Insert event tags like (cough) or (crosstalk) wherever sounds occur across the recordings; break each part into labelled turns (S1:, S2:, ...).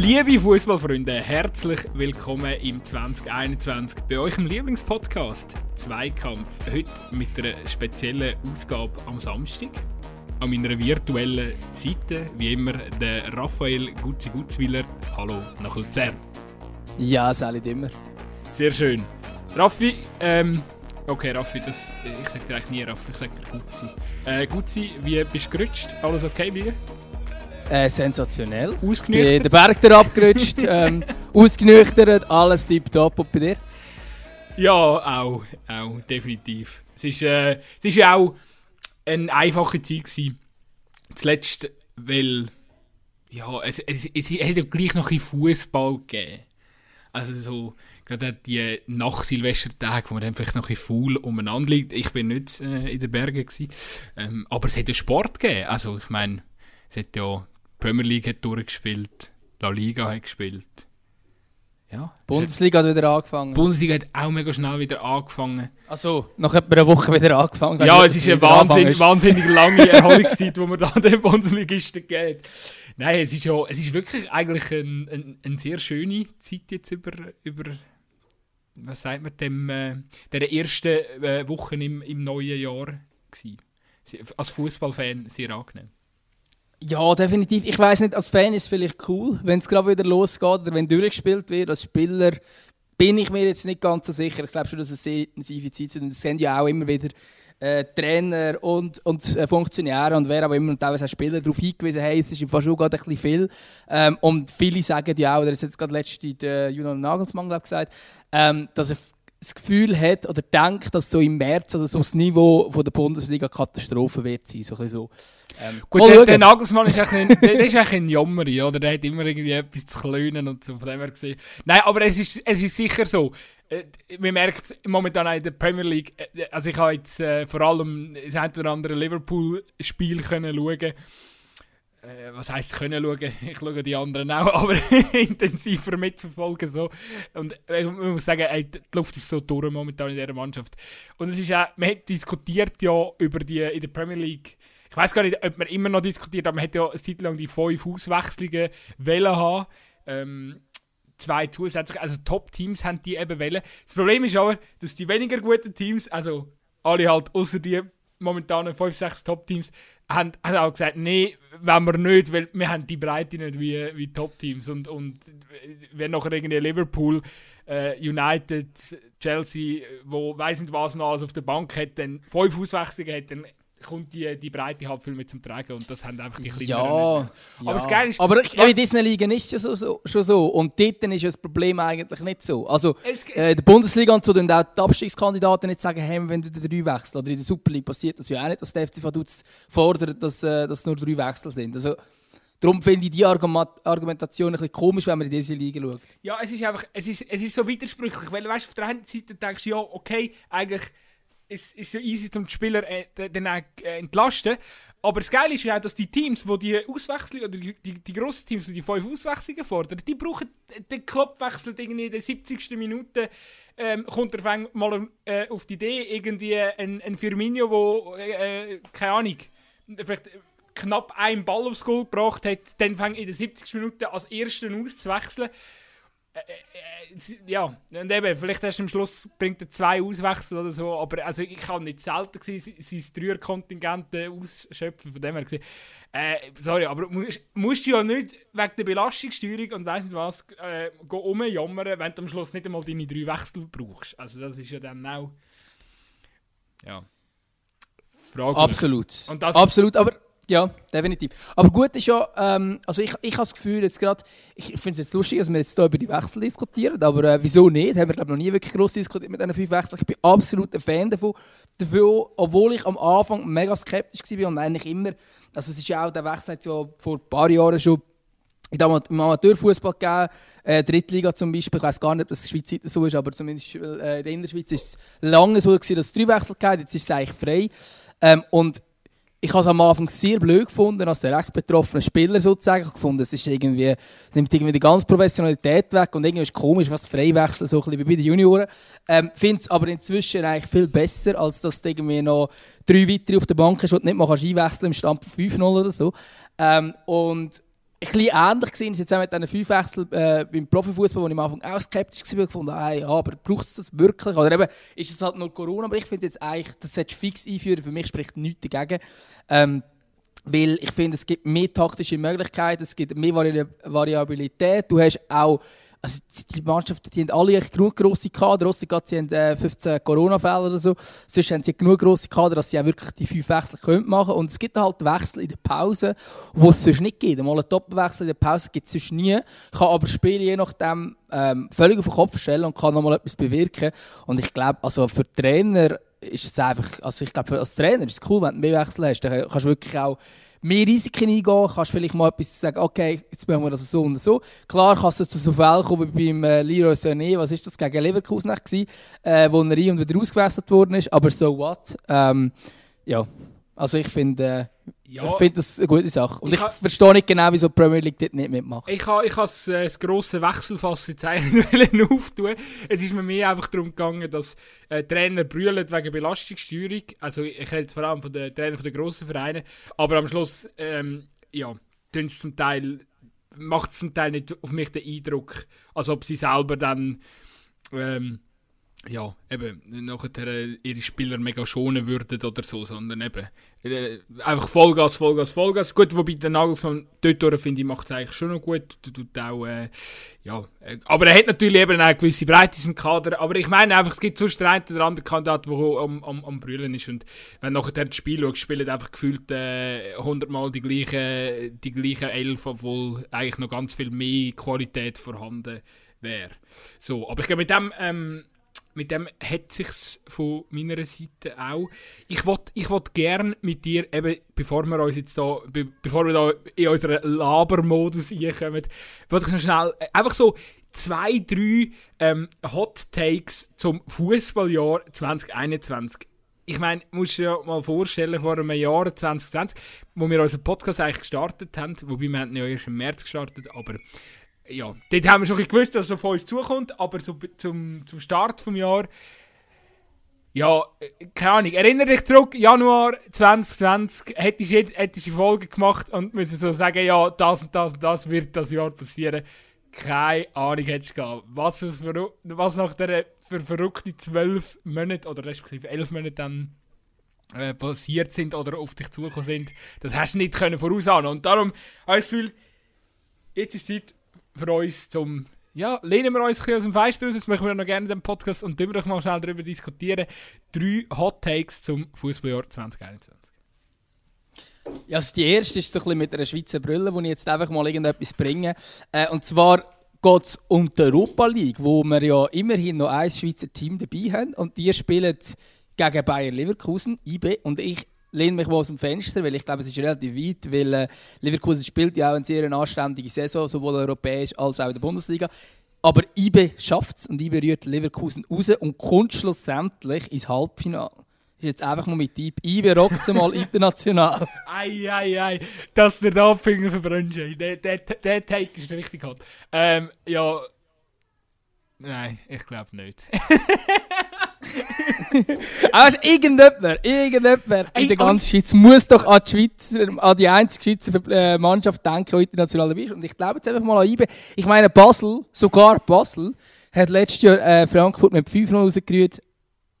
S1: Liebe Fußballfreunde, herzlich willkommen im 2021 bei euch im Lieblingspodcast Zweikampf. Heute mit einer speziellen Ausgabe am Samstag. An meiner virtuellen Seite, wie immer, der Raphael Gutzi-Gutzwiller. Hallo nach Luzern.
S2: Ja, Sally immer.
S1: Sehr schön. Raffi, ähm, okay, Raffi, das, ich sag dir eigentlich nie Raffi, ich sag dir Gutzi. Äh, Gutzi, wie bist du gerutscht? Alles okay bei dir?
S2: Äh, sensationell.
S1: Ausgenüchtert?
S2: Den Berg da abgerutscht, (laughs) ähm, ausgenüchtert, alles tipptopp. Und bei dir?
S1: Ja, auch, auch, definitiv. Es ist, äh, es ist ja auch eine einfache Zeit gewesen. Zuletzt, weil, ja, es, es, es, es hat ja gleich noch ein Fußball gegeben. Also so, gerade die nach Silvestertage, wo man dann vielleicht noch ein faul umeinander liegt. Ich bin nicht äh, in den Bergen gewesen. Ähm, aber es hat ja Sport gegeben. Also ich meine, es hat ja Premier League hat durchgespielt, La Liga hat gespielt. Ja.
S2: Bundesliga hat wieder angefangen.
S1: Die Bundesliga hat auch mega schnell wieder angefangen.
S2: Also, nach etwa einer Woche wieder angefangen.
S1: Ja, es ist eine wahnsinnig, wahnsinnig lange (laughs) Erholungszeit, die man da den Bundesligisten geht. Nein, es ist ja, es ist wirklich eigentlich eine ein, ein sehr schöne Zeit jetzt über, über was sagt man, dem, äh, der ersten äh, Wochen im, im neuen Jahr gewesen. Als Fußballfan sehr angenehm.
S2: Ja, definitiv. Ich weiß nicht, als Fan ist es vielleicht cool, wenn es gerade wieder losgeht oder wenn durchgespielt wird. Als Spieler bin ich mir jetzt nicht ganz so sicher. Ich glaube schon, dass es sehr intensive Zeit ist. Und es sind ja auch immer wieder äh, Trainer und, und äh, Funktionäre und wer auch immer und teilweise auch Spieler darauf hingewiesen, hey, es ist im Fall gerade ein bisschen viel. Ähm, und viele sagen ja auch, oder das hat jetzt gerade letzte der Julian Nagelsmann glaub, gesagt, ähm, dass er das Gefühl hat oder denkt, dass so im März oder so das Niveau von der Bundesliga Katastrophe wird sein. So ein so.
S1: Ähm, Gut, der, der, Nagelsmann ist eigentlich ein, ist eigentlich ein Jammeri, oder? Der hat immer irgendwie etwas zu klönen und so. Von dem her gesehen. Nein, aber es ist, es ist sicher so. Äh, man merkt momentan in der Premier League, äh, also ich habe jetzt äh, vor allem das ein oder andere Liverpool-Spiel können schauen äh, was heisst können schauen, (laughs) ich schaue die anderen auch, (laughs) aber intensiver mitverfolgen so. Und ich muss sagen, ey, die Luft ist so durch momentan in dieser Mannschaft. Und es ist auch, man hat diskutiert ja über die in der Premier League, ich weiß gar nicht, ob man immer noch diskutiert, aber man hat ja eine Zeit lang die fünf Auswechslungen haben. Ähm, zwei zusätzlich, also Top-Teams haben die eben wollen. Das Problem ist aber, dass die weniger guten Teams, also alle halt außer die momentanen 5, 6 Top-Teams, haben, haben auch gesagt, nee, wenn wir nicht, weil wir haben die Breite nicht wie, wie Top-Teams. Und, und wenn nachher irgendwie Liverpool, äh, United, Chelsea, wo weiß nicht was noch alles auf der Bank hat, dann fünf Auswechslungen dann kommt die, die Breite viel mit zum Tragen und das haben einfach die
S2: kleineren ja,
S1: nicht Aber das Geile ist...
S2: Aber in diesen Ligen ist es ja so, so, schon so und dort ist ja das Problem eigentlich nicht so. Also es, es, äh, der Bundesliga und so dann auch die Abstiegskandidaten nicht sagen, hey, wenn du drei wechseln oder in der Super League passiert das ja auch nicht, dass der FC Vaduz fordert, dass, äh, dass nur drei Wechsel sind. Also Darum finde ich die Argumentation ein bisschen komisch, wenn man in diese Liga schaut.
S1: Ja, es ist einfach, es ist, es ist so widersprüchlich, weil weißt, auf der einen Seite denkst du, ja, okay, eigentlich es ist so easy, um die Spieler äh, dann auch, äh, entlasten. Aber das Geile ist ja auch, dass die Teams, die die Auswechslung, oder die, die, die grossen Teams, die die fünf Auswechslungen fordern, die brauchen den irgendwie in der 70. Minute. Ähm, kommt er mal äh, auf die Idee, irgendwie ein, ein Firmino, wo äh, keine Ahnung, vielleicht knapp einen Ball aufs Goal gebracht hat, dann fängt in der 70. Minute als Ersten auszuwechseln. Äh, äh, äh, ja, und eben, vielleicht hast du am Schluss bringt er zwei Auswechsel oder so, aber also ich habe nicht selten gesehen, sein Dreierkontingent ausschöpfen, von dem her gesehen. Äh, sorry, aber musst, musst du ja nicht wegen der Belastungssteuerung und weiss nicht was äh, umjammern, wenn du am Schluss nicht einmal deine drei Wechsel brauchst. Also das ist ja dann auch... Ja.
S2: Fraglich. Absolut. Absolut, aber ja, definitiv. Aber gut ist ja, ähm, also ich, ich habe das Gefühl jetzt gerade, ich finde es jetzt lustig, dass wir jetzt hier über die Wechsel diskutieren, aber äh, wieso nicht? Haben wir glaube noch nie wirklich groß diskutiert mit diesen fünf Wechseln. Ich bin absolut ein Fan davon, dafür, obwohl ich am Anfang mega skeptisch war und eigentlich immer, also es ist ja auch, der Wechsel hat ja vor ein paar Jahren schon im Amateurfußball gegeben, äh, Drittliga zum Beispiel, ich weiß gar nicht, ob das in der Schweiz so ist, aber zumindest äh, in der Innerschweiz ist es lange so gewesen, dass es drei Wechsel gab, jetzt ist es eigentlich frei. Ähm, und ich habe es am Anfang sehr blöd gefunden, als der recht betroffene Spieler sozusagen. Ich gefunden, es ist irgendwie, es nimmt irgendwie die ganze Professionalität weg und irgendwie ist es komisch, was Freiwechsel so ein bisschen wie bei den Junioren. Ähm, finde es aber inzwischen eigentlich viel besser, als dass du irgendwie noch drei weitere auf der Bank hast, die du nicht mal einwechseln im Stand von 5-0 oder so. Ähm, und bisschen ähnlich gesehen, jetzt auch mit diesen fünf Wechseln äh, beim Profifußball, wo ich am Anfang auch skeptisch war, gefunden, hey, ja, aber braucht es das wirklich? Oder eben, ist es halt nur Corona? Aber ich finde jetzt eigentlich, das solltest du fix einführen, für mich spricht nichts dagegen. Ähm, weil ich finde, es gibt mehr taktische Möglichkeiten, es gibt mehr Vari Variabilität. Du hast auch also die Mannschaften, die haben alle genug grosse Kader, ausser sie haben äh, 15 Corona-Fälle oder so. Sonst haben sie genug grosse Kader, dass sie auch wirklich die fünf Wechsel können machen Und es gibt halt Wechsel in der Pause, wo es sonst nicht gibt. Mal einen Doppelwechsel in der Pause gibt es sonst nie. Kann aber Spiele je nachdem ähm, völlig auf den Kopf stellen und kann nochmal etwas bewirken. Und ich glaube, also für Trainer ist es einfach, also ich glaube, als Trainer ist es cool, wenn du mehr Wechsel hast. Dann kannst du wirklich auch mehr Risiken eingehen, kannst vielleicht mal etwas sagen, okay, jetzt machen wir das so und so. Klar kannst du zu so Fällen kommen wie beim äh, Leroy Sané, was ist das, gegen Leverkusen gewesen, äh, wo er rein und wieder ausgewechselt worden ist, aber so what. Ähm, ja, also ich finde, äh, ja. Ich finde das eine gute Sache. Und ich, ich verstehe nicht genau, wieso die Premier League dort nicht mitmacht.
S1: Ich habe ich das, äh, das grosse Wechselfass jetzt eigentlich (laughs) auftun. Es ist mir mehr einfach darum gegangen, dass äh, Trainer brüllen wegen Belastungssteuerung. Also ich rede vor allem von den Trainern der grossen Vereine. Aber am Schluss, ähm, ja, zum Teil, macht es zum Teil nicht auf mich den Eindruck, als ob sie selber dann... Ähm, ja, eben, nachher äh, ihre Spieler mega schonen würden oder so, sondern eben äh, einfach Vollgas, Vollgas, Vollgas. Gut, wobei der Nagelsmann dort finde ich, macht es eigentlich schon noch gut. Tut auch, äh, ja, äh, aber er hat natürlich eben eine gewisse Breite im Kader. Aber ich meine einfach, es gibt den einen oder anderen Kandidat, der am, am, am Brüllen ist. Und wenn nachher das Spiel schaut, spielen einfach gefühlt äh, 100 Mal die gleichen, die gleichen Elf, obwohl eigentlich noch ganz viel mehr Qualität vorhanden wäre. So, aber ich glaube, mit dem... Ähm, mit dem hat sich's von meiner Seite auch. Ich wollte ich wollt gerne mit dir, eben, bevor wir uns jetzt da, be, bevor wir da in unseren Labermodus reinkommen, wollte ich noch schnell, äh, einfach so zwei, drei ähm, Hot Takes zum Fußballjahr 2021 ich meine, musst du dir ja mal vorstellen, vor einem Jahr 2020, wo wir unseren Podcast eigentlich gestartet haben, wobei wir haben ja erst im März gestartet, aber ja, dort haben wir schon gewusst, dass es auf uns zukommt, aber so, zum, zum Start des Jahres, ja, keine Ahnung, erinnere dich zurück, Januar 2020, hättest du eine Folge gemacht und müssen so sagen, ja, das und das und das wird das Jahr passieren. Keine Ahnung hättest du gehabt. Was, für, was nach der für verrückte zwölf Monate oder respektive elf Monate dann äh, passiert sind oder auf dich zugekommen sind, das hast du nicht können vorausahnen. Und darum habe ich das Gefühl, jetzt ist Zeit für uns zum ja, lehnen wir uns ein aus dem Fenster raus, das möchten wir noch gerne dem Podcast und doch mal schnell darüber diskutieren. Drei Hot Takes zum Fußballjahr 2021.
S2: Ja, also die erste ist so ein bisschen mit einer Schweizer Brille, wo ich jetzt einfach mal irgendetwas bringe. Äh, und zwar geht es um die Europa League, wo wir ja immerhin noch ein Schweizer Team dabei haben und die spielen gegen Bayern Leverkusen, IB, und ich lehne mich mal aus dem Fenster, weil ich glaube, es ist relativ weit, weil äh, Leverkusen spielt ja auch eine sehr anständige Saison, sowohl europäisch als auch in der Bundesliga. Aber IBE schafft es und IBE rührt Leverkusen raus und kommt schlussendlich ins Halbfinale. Ist jetzt einfach mal mit Typ. IBE rockt es mal (laughs) international.
S1: ei, ei, ei. Dass der da Finger verbrennt, der, der, der Take ist richtig hart. Ähm, ja. Nein, ich glaube nicht. (laughs) (laughs)
S2: Aber irgendjemand, irgendjemand in der ganzen Schweiz muss doch an die, Schweizer, an die einzige Schweizer äh, Mannschaft denken, die international dabei ist. Und ich glaube jetzt einfach mal an IBE. Ich meine, Basel, sogar Basel, hat letztes Jahr äh, Frankfurt mit 5-0 rausgerührt.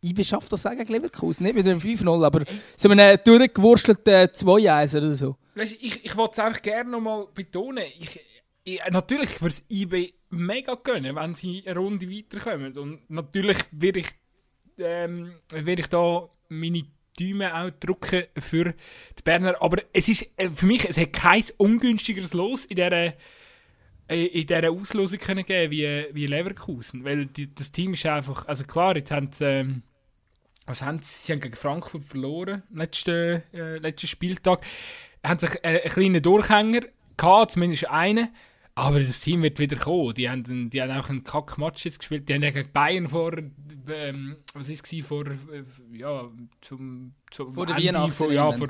S2: IBE schafft das gegen Leverkusen. Nicht mit einem 5-0, aber so einem durchgewurstelten 2-1 oder so.
S1: Ich, ich wollte es einfach gerne noch mal betonen. Ich, ich, natürlich würde es IBE mega gönnen, wenn sie eine Runde weiterkommen. Und natürlich würde ich ähm, werde ich da meine Däume auch drücken für die Berner. Aber es ist äh, für mich, es hat kein ungünstigeres Los in dieser, äh, in dieser Auslosung können geben wie, wie Leverkusen. Weil die, das Team ist einfach, also klar, jetzt haben sie, ähm, was haben sie, sie haben gegen Frankfurt verloren, letzten, äh, letzten Spieltag. Haben sich äh, einen kleinen Durchhänger gehabt, zumindest einen. Aber das Team wird wieder kommen. Die haben, die haben auch einen Kack-Match jetzt gespielt. Die haben gegen Bayern vor, ähm, was ist es, vor, äh, ja, zum, zum
S2: vor der Weihnachten. Vor,
S1: ja, vor,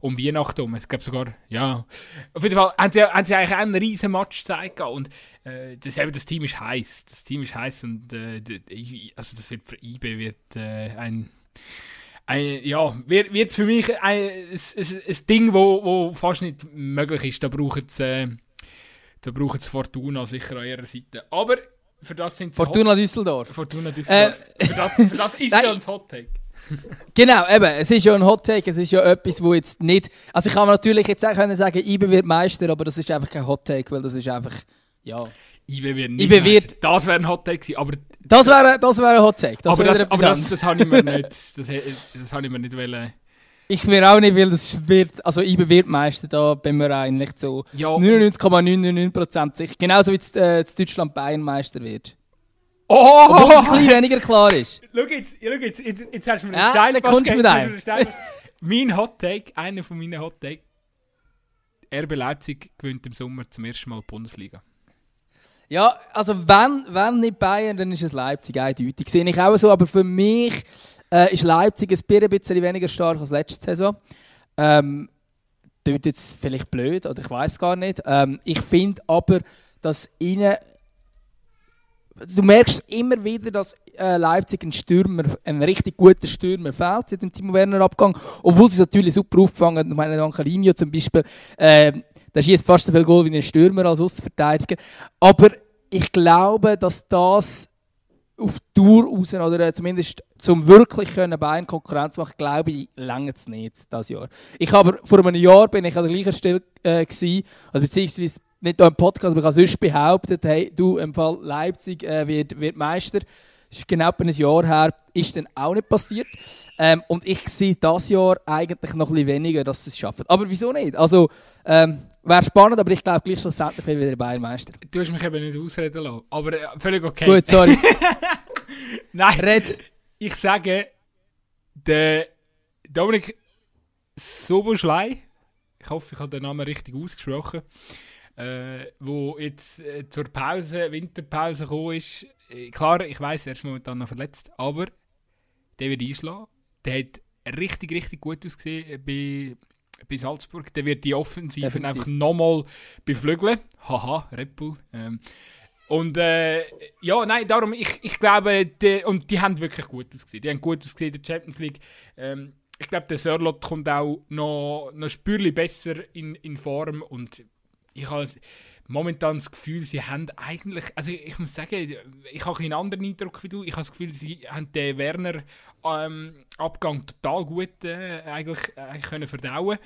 S1: um Weihnachten um. Es gab sogar, ja. Auf jeden Fall haben sie, haben sie eigentlich einen riesen Match gezeigt. Und äh, das, eben, das Team ist heiß. Das Team ist heiß und äh, also das wird für IB wird äh, ein ein, ja, wird, wird für mich ein, ein, ein, ein Ding, wo, wo fast nicht möglich ist. Da braucht es äh, da brauchen sie Fortuna sicher an ihrer Seite. Aber für das sind
S2: Fortuna Hot Düsseldorf.
S1: Fortuna Düsseldorf. Äh, für, das, für das (laughs) ist ja ein Hot Take. (laughs)
S2: genau, eben, es ist ja ein Hot Take, es ist ja etwas, wo jetzt nicht... Also ich kann natürlich jetzt auch können sagen, IBE wird Meister, aber das ist einfach kein Hot Take, weil das ist einfach, ja...
S1: IBE wird nicht IBE wird, Das wäre ein Hot Take gewesen, aber...
S2: Das wäre das wär ein Hot Take,
S1: das aber, das, aber das, das, habe ich mir nicht... (laughs) Das, das habe ich mir nicht wollen...
S2: Ich will auch nicht, weil das wird, also IBE wird Meister, da bin mir eigentlich so ja. 99,999% sicher. Genauso wie das, äh, das Deutschland Bayern Meister wird.
S1: Oh!
S2: Obwohl es ein bisschen weniger klar ist. (laughs)
S1: Schau jetzt, schau jetzt, jetzt, jetzt hast du mir
S2: einen ja, Stein kommst mit einem.
S1: Mein Hot Take, einer von meinen Hot Take, RB Leipzig gewinnt im Sommer zum ersten Mal die Bundesliga.
S2: Ja, also wenn, wenn nicht Bayern, dann ist es Leipzig eindeutig. Sehe ich auch so, aber für mich äh, ist Leipzig ein bisschen weniger stark als letzte Saison. Ähm, das wird jetzt vielleicht blöd, oder ich weiß gar nicht. Ähm, ich finde aber, dass ihnen du merkst immer wieder, dass äh, Leipzig ein Stürmer, ein richtig guter Stürmer fehlt seit dem Timo Werner Abgang, obwohl sie es natürlich super auffangen. Ich meine, Angelino zum Beispiel, äh, der schießt fast so viel Goal wie ein Stürmer als Außenverteidiger. Aber ich glaube, dass das auf Tour raus, oder äh, zumindest zum wirklich können Bayern Konkurrenz machen, glaube ich, lange es nicht das Jahr. Ich aber vor einem Jahr bin ich an der gleichen Stelle äh, gewesen, also beziehungsweise nicht hier im Podcast, aber ich habe sonst behauptet, hey, du, im Fall Leipzig äh, wird, wird Meister. Das ist genau ein Jahr her, ist dann auch nicht passiert. Ähm, und ich sehe das Jahr eigentlich noch ein bisschen weniger, dass sie es schaffen. Aber wieso nicht? Also, ähm, wäre spannend, aber ich glaube, gleich schlussendlich wird wieder Bayern Meister.
S1: Du hast mich eben nicht ausreden lassen, aber äh, völlig okay.
S2: Gut, sorry. (laughs)
S1: Nein, Red. ich sage, der Dominik Soboschlei, ich hoffe, ich habe den Namen richtig ausgesprochen, äh, wo jetzt äh, zur Pause, Winterpause gekommen ist. Äh, klar, ich weiß, er ist momentan noch verletzt, aber der wird einschlagen. Der hat richtig, richtig gut ausgesehen bei, bei Salzburg. Der wird die Offensive Definitiv. einfach nochmal beflügeln. Haha, Red Bull. Ähm, und äh, ja, nein, darum, ich, ich glaube, die, und die haben wirklich gut ausgesehen. Die haben gut ausgesehen in der Champions League. Ähm, ich glaube, der Sörlot kommt auch noch, noch spürlich besser in, in Form und ich habe momentan das Gefühl, sie haben eigentlich, also ich muss sagen, ich habe einen anderen Eindruck wie du. Ich habe das Gefühl, sie haben den Werner ähm, Abgang total gut äh, eigentlich, äh, können verdauen.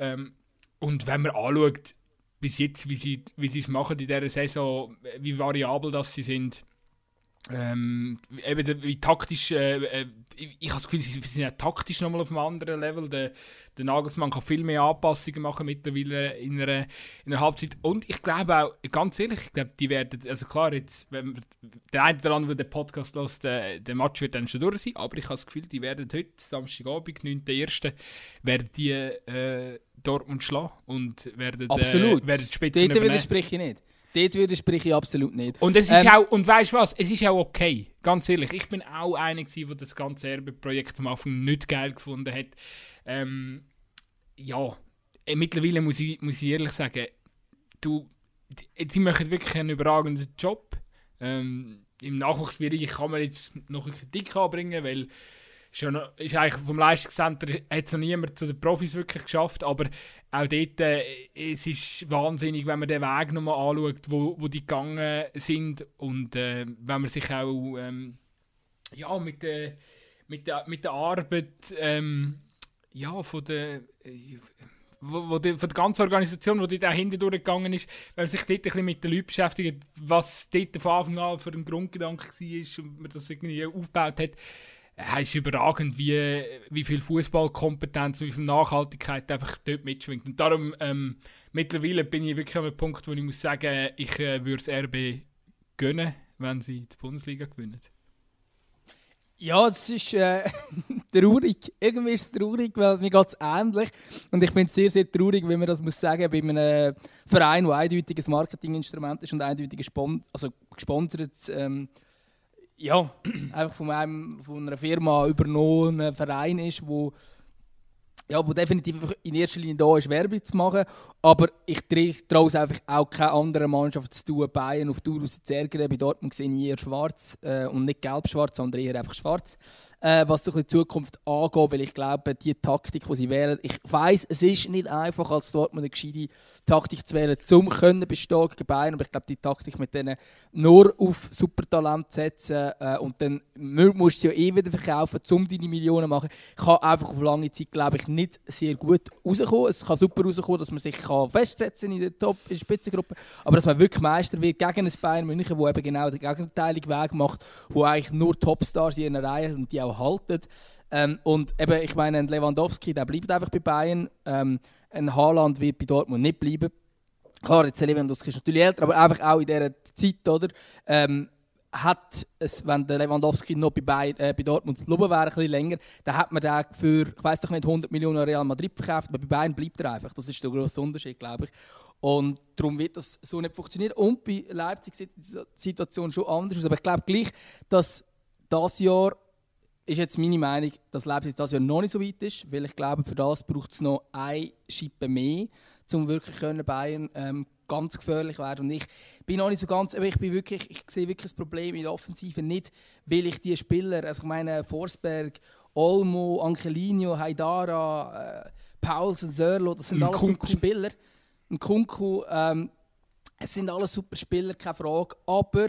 S1: Ähm, und wenn man anschaut, bis jetzt, wie sie wie es machen in dieser Saison, wie variabel das sie sind, ähm, eben wie taktisch, äh, äh, ich, ich habe das Gefühl, sie sind ja taktisch nochmal auf einem anderen Level. Der, der Nagelsmann kann viel mehr Anpassungen machen mittlerweile in einer, in einer Halbzeit. Und ich glaube auch, ganz ehrlich, ich glaube, die werden, also klar, jetzt, wenn der eine oder andere, der den Podcast hört, der, der Match wird dann schon durch sein, aber ich habe das Gefühl, die werden heute, Samstagabend, 9.1., werden die äh, Dortmund schlagen und werden, äh,
S2: Absolut.
S1: Äh, werden die Spitzen
S2: Dort widerspreche ich nicht. Dort widerspreche ich absolut nicht.
S1: Und es ist ähm, auch, und weißt du was, es ist auch okay. Ganz ehrlich, ich bin auch einer der das ganze Erbe-Projekt am Anfang nicht geil gefunden hat. Ähm, ja, äh, mittlerweile muss ich, muss ich ehrlich sagen, du, sie machen wirklich einen überragenden Job. Ähm, Im Nachwuchsbereich kann man jetzt noch eine Kritik anbringen, weil schon, ist eigentlich vom Leistungscenter hat es noch niemand zu den Profis wirklich geschafft, aber auch dort, äh, es ist wahnsinnig, wenn man den Weg nochmal anschaut, wo, wo die gegangen sind. Und äh, wenn man sich auch ähm, ja, mit, der, mit, der, mit der Arbeit ähm, ja, von der, äh, wo, wo die, von der ganzen Organisation, die da hinten durchgegangen ist, wenn man sich dort ein mit den Leuten beschäftigt, was dort von Anfang an für ein Grundgedanke war und man das irgendwie aufgebaut hat, ist überragend, wie, wie viel Fußballkompetenz, wie viel Nachhaltigkeit einfach dort mitschwingt. Und darum, ähm, mittlerweile bin ich wirklich an einem Punkt, wo ich muss sagen, ich äh, würde es RB gönnen, wenn sie die Bundesliga gewinnen.
S2: Ja, es ist äh, (laughs) traurig. Irgendwie ist es traurig, weil mir geht es ähnlich. Und ich finde es sehr, sehr traurig, wenn man das muss sagen, bei einem Verein, der eindeutig ein Marketinginstrument ist und eindeutig gespon also gesponsert ähm, ja, einfach von, einem, von einer Firma übernommener Verein ist, wo, ja, wo definitiv in erster Linie da ist, Werbung zu machen. Aber ich traue es einfach auch keine andere Mannschaft zu tun, Bayern auf Tour zu ärgern. Bei Dortmund sehe ich eher schwarz äh, und nicht gelb-schwarz, sondern eher einfach schwarz. Äh, was so die Zukunft angeht, weil ich glaube, die Taktik, die sie wählen, ich weiß, es ist nicht einfach, als Dortmund eine gescheite Taktik zu wählen, zum können bestehen gegen Bayern, aber ich glaube, die Taktik mit denen nur auf Supertalent setzen äh, und dann musst du sie ja eh wieder verkaufen, um deine Millionen zu machen, kann einfach auf lange Zeit, glaube ich, nicht sehr gut rauskommen. Es kann super rauskommen, dass man sich kann festsetzen in der Top, in der Spitzengruppe, aber dass man wirklich Meister wird gegen ein Bayern München, wo eben genau den gegenteiligen Weg macht, wo eigentlich nur Topstars in einer Reihe und die auch halten. Ähm, und eben, ich meine, ein Lewandowski, der bleibt einfach bei Bayern. Ähm, ein Haaland wird bei Dortmund nicht bleiben. Klar, jetzt Lewandowski ist natürlich älter, aber einfach auch in dieser Zeit, oder? Ähm, hat es, wenn der Lewandowski noch bei, bei, äh, bei Dortmund geblieben wäre, ein länger, dann hat man den für, ich weiß doch nicht, 100 Millionen Real Madrid verkauft, aber bei Bayern bleibt er einfach. Das ist der grosse Unterschied, glaube ich. Und darum wird das so nicht funktionieren. Und bei Leipzig sieht die Situation schon anders aus. Aber ich glaube gleich, dass das Jahr ist jetzt meine Meinung, dass Leipzig das Jahr noch nicht so weit ist, weil ich glaube, für das braucht es noch eine Schippe mehr, um wirklich können Bayern ähm, ganz gefährlich werden. Und ich bin noch nicht so ganz, aber ich bin wirklich, ich sehe wirklich das Problem in der Offensive nicht, weil ich die Spieler, also ich meine Forsberg, Olmo, Angelino, Haidara, äh, Paulsen, Sörlo, das sind alles super Spieler ein Kunku. Ähm, es sind alles super Spieler, keine Frage. Aber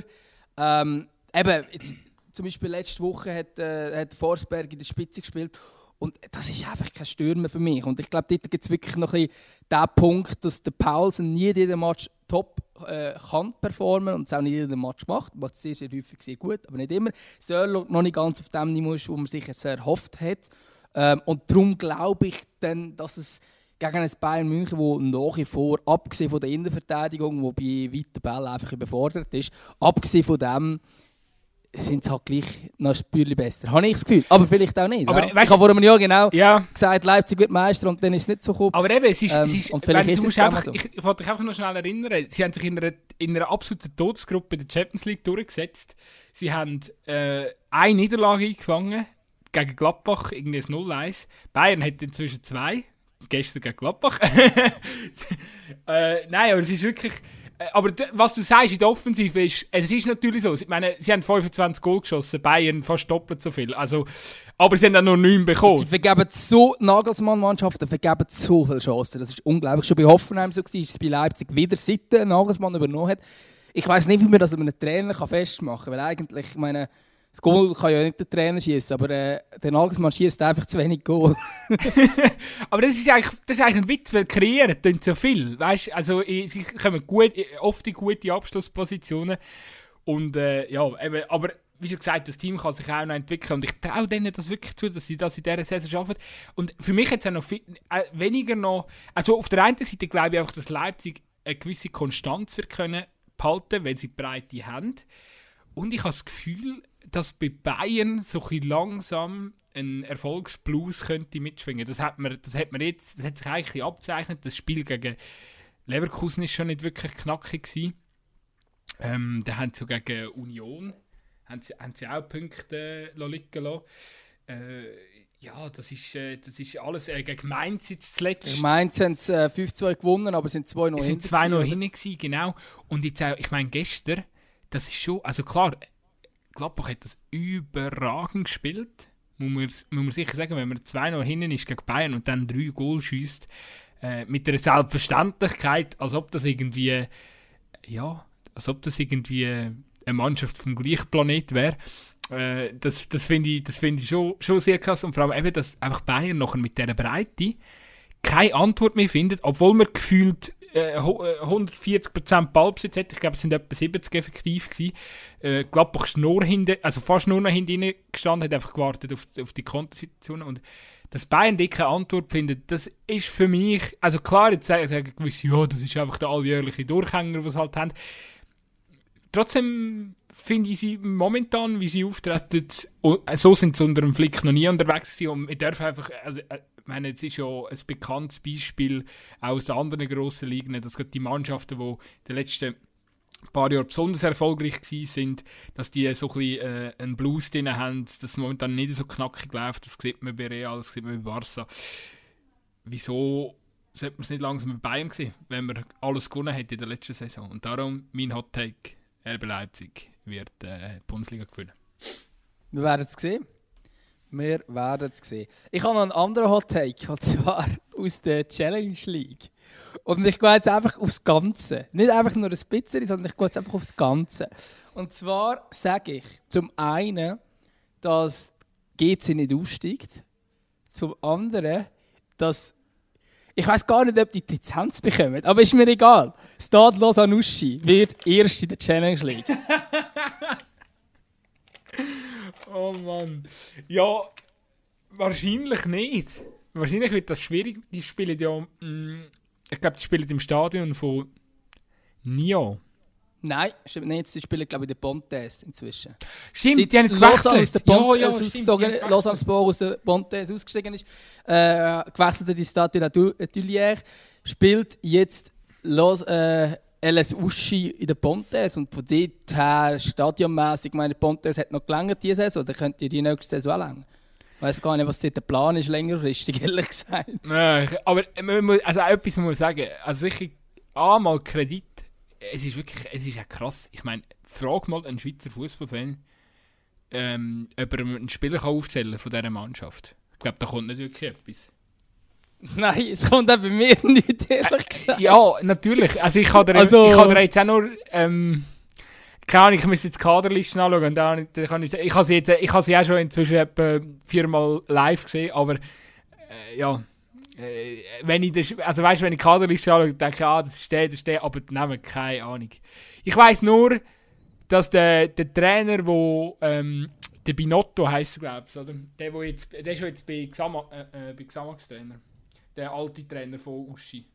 S2: ähm, eben, jetzt, zum Beispiel letzte Woche hat, äh, hat Forsberg in der Spitze gespielt. Und das ist einfach kein Stürmer für mich. Und ich glaube, dort gibt es wirklich noch ein den Punkt, dass der Paulsen nie in jedem Match top äh, kann performen und es auch nicht in jedem Match macht, was sehr, sehr häufig sehr gut, aber nicht immer. Sörlo noch nicht ganz auf dem Niveau ist, wo man sich sehr erhofft hat. Ähm, und darum glaube ich dann, dass es gegen ein Bayern München, wo nach wie vor, abgesehen von der Innenverteidigung, wo bei weiten Bällen einfach überfordert ist, abgesehen von dem, sind es halt gleich noch ein Spürchen besser. Habe ich das Gefühl. Aber vielleicht auch nicht. Aber, ja. Weißt, ich habe vor einem Jahr genau ja. gesagt, Leipzig wird Meister und dann ist es nicht so gekommen.
S1: Aber eben, es ist, ähm, es ist, und vielleicht ist es einfach, so. Ich, ich wollte dich einfach noch schnell erinnern, sie haben sich in einer, in einer absoluten Todesgruppe der Champions League durchgesetzt. Sie haben äh, eine Niederlage eingefangen gegen Gladbach, irgendwie ein 0-1. Bayern hat inzwischen zwei gestern gegen Gladbach. (laughs) äh, nein, aber es ist wirklich. Äh, aber was du sagst in der Offensive ist, es ist natürlich so. Ich meine, sie haben 25 Goal geschossen, Bayern fast doppelt so viel. Also, aber sie haben dann noch 9 bekommen.
S2: Sie vergeben so, Nagelsmann-Mannschaften vergeben so viele Chancen. Das ist unglaublich. Schon bei Hoffenheim so war, es bei Leipzig wieder seit Nagelsmann übernommen hat. Ich weiß nicht, wie man das mit einem Trainer festmachen kann, weil eigentlich, ich meine, das Goal kann ja nicht der Trainer schießen, aber äh, der Nagelsmann schießt einfach zu wenig Goal. (laughs)
S1: aber das ist eigentlich, das ist eigentlich ein Witz, weil kreieren tun so viel. Weißt, also sie kommen gut, oft in gute Abschlusspositionen und äh, ja, eben, aber wie schon gesagt, das Team kann sich auch noch entwickeln und ich traue denen das wirklich zu, dass sie das in dieser Saison schaffen. Und für mich jetzt auch noch viel, äh, weniger noch, also auf der einen Seite glaube ich einfach, dass Leipzig eine gewisse Konstanz wird können behalten, weil sie Breite haben. Und ich habe das Gefühl, dass bei Bayern so ein langsam ein Erfolgsblues könnte mitschwingen. Das hat man, das hat man jetzt, das hat sich eigentlich abzeichnet. Das Spiel gegen Leverkusen ist schon nicht wirklich knackig gewesen. Ähm, da haben sie gegen Union haben sie, haben sie auch Punkte äh, liegen lassen. Äh, ja, das ist, äh, das ist alles äh, gegen Mainz jetzt zuletzt.
S2: Mainz haben es äh, 5-2 gewonnen, aber sind 2 noch
S1: hinten. sind 2 noch hinten, genau. Und jetzt auch, ich meine, gestern, das ist schon, also klar, Gladbach hat das überragend gespielt. Muss man, muss man sicher sagen, wenn man 2 noch hinten ist gegen Bayern und dann drei Goal schießt, äh, mit der Selbstverständlichkeit, als ob das irgendwie, ja, als ob das irgendwie eine Mannschaft vom gleichen Planet wäre. Äh, das das finde ich, find ich schon, schon sehr krass. Und vor allem eben, dass einfach Bayern nachher mit dieser Breite keine Antwort mehr findet, obwohl man gefühlt äh, 140% äh, Ballbesitz hat. Ich glaube, es sind etwa 70 effektiv gewesen. Äh, Gladbach ist nur hinten, also fast nur noch hinten gestanden, hat einfach gewartet auf, auf die Kontosituation und dass Bayern dicke Antwort findet, das ist für mich, also klar, jetzt sagen, sagen gewisse, ja, das ist einfach der alljährliche Durchhänger, was halt haben. Trotzdem finde ich sie momentan, wie sie auftreten, so sind sie unter dem Flick noch nie unterwegs gewesen und wir dürfen einfach, also, äh, ich meine, es ist ja ein bekanntes Beispiel aus anderen grossen Ligen, dass gerade die Mannschaften, die in den letzten paar Jahren besonders erfolgreich sind, dass die so ein bisschen äh, einen Blues drin haben, dass es momentan nicht so knackig läuft. Das sieht man bei Real, das sieht man bei Barca. Wieso sollte man es nicht langsam mit Bayern sehen, wenn man alles gewonnen hätte in der letzten Saison? Und darum mein Hot Take, RB Leipzig wird äh, die Bundesliga gewinnen.
S2: Wir werden es sehen. Wir werden es sehen. Ich habe noch einen anderen Hot Take, und zwar aus der Challenge League. Und ich gehe jetzt einfach aufs Ganze. Nicht einfach nur ein bisschen, sondern ich gehe jetzt einfach aufs Ganze. Und zwar sage ich zum einen, dass GC nicht aufsteigt. Zum anderen, dass ich weiß gar nicht, ob die die Lizenz bekommen, aber ist mir egal. Stade Losanuschi wird erst in der Challenge League. (laughs)
S1: oh Mann. Ja, wahrscheinlich nicht. Wahrscheinlich wird das schwierig. Die spielen ja. Mm, ich glaube, die spielen im Stadion von Nio.
S2: Nein, stimmt nicht. Sie spielen, glaube ich, in den Pontes inzwischen.
S1: Stimmt, Seit die haben gewechselt. Aus der
S2: Pont ja, ja, ausgezogen, Lausanne Sport aus der Pontes ausgestiegen ist, äh, gewechselt in die la Tulière, spielt jetzt Los, äh, LS Uschi in den Pontes und von dort her stadionmässig, meine Pontes hat noch gelangt diese Saison, oder könnte die nächste Saison auch länger. Ich weiß gar nicht, was dort der Plan ist, längerfristig, (laughs) ehrlich gesagt.
S1: Ja, aber also etwas muss man sagen, also sicher einmal Kredit es ist wirklich, es ist ja krass. Ich meine, frag mal einen Schweizer Fußballfan, ähm, ob er einen Spieler aufzählen von dieser Mannschaft. Ich glaube, da kommt nicht wirklich etwas.
S2: Nein, es kommt auch bei mir nicht, ehrlich gesagt.
S1: Äh, ja, natürlich. Also ich kann dir, also, ich kann dir jetzt auch nur... Ähm, keine Ahnung, ich müsste jetzt die Kaderlisten anschauen. Und dann kann ich, ich habe sie, jetzt, ich habe sie auch schon inzwischen etwa viermal live gesehen, aber äh, ja, äh, wenn ich das, also weißt, wenn ich Kaderliste anschaue, denke ich, ah, das ist der, das ist der, aber nehmen keine Ahnung. Ich weiß nur, dass der, der Trainer, wo ähm, der Binotto heisst, glaube ich, oder? Der, wo jetzt, der ist jetzt bei, Xama, äh, äh, bei Xamax Trainer. Der alte Trainer von Uschi.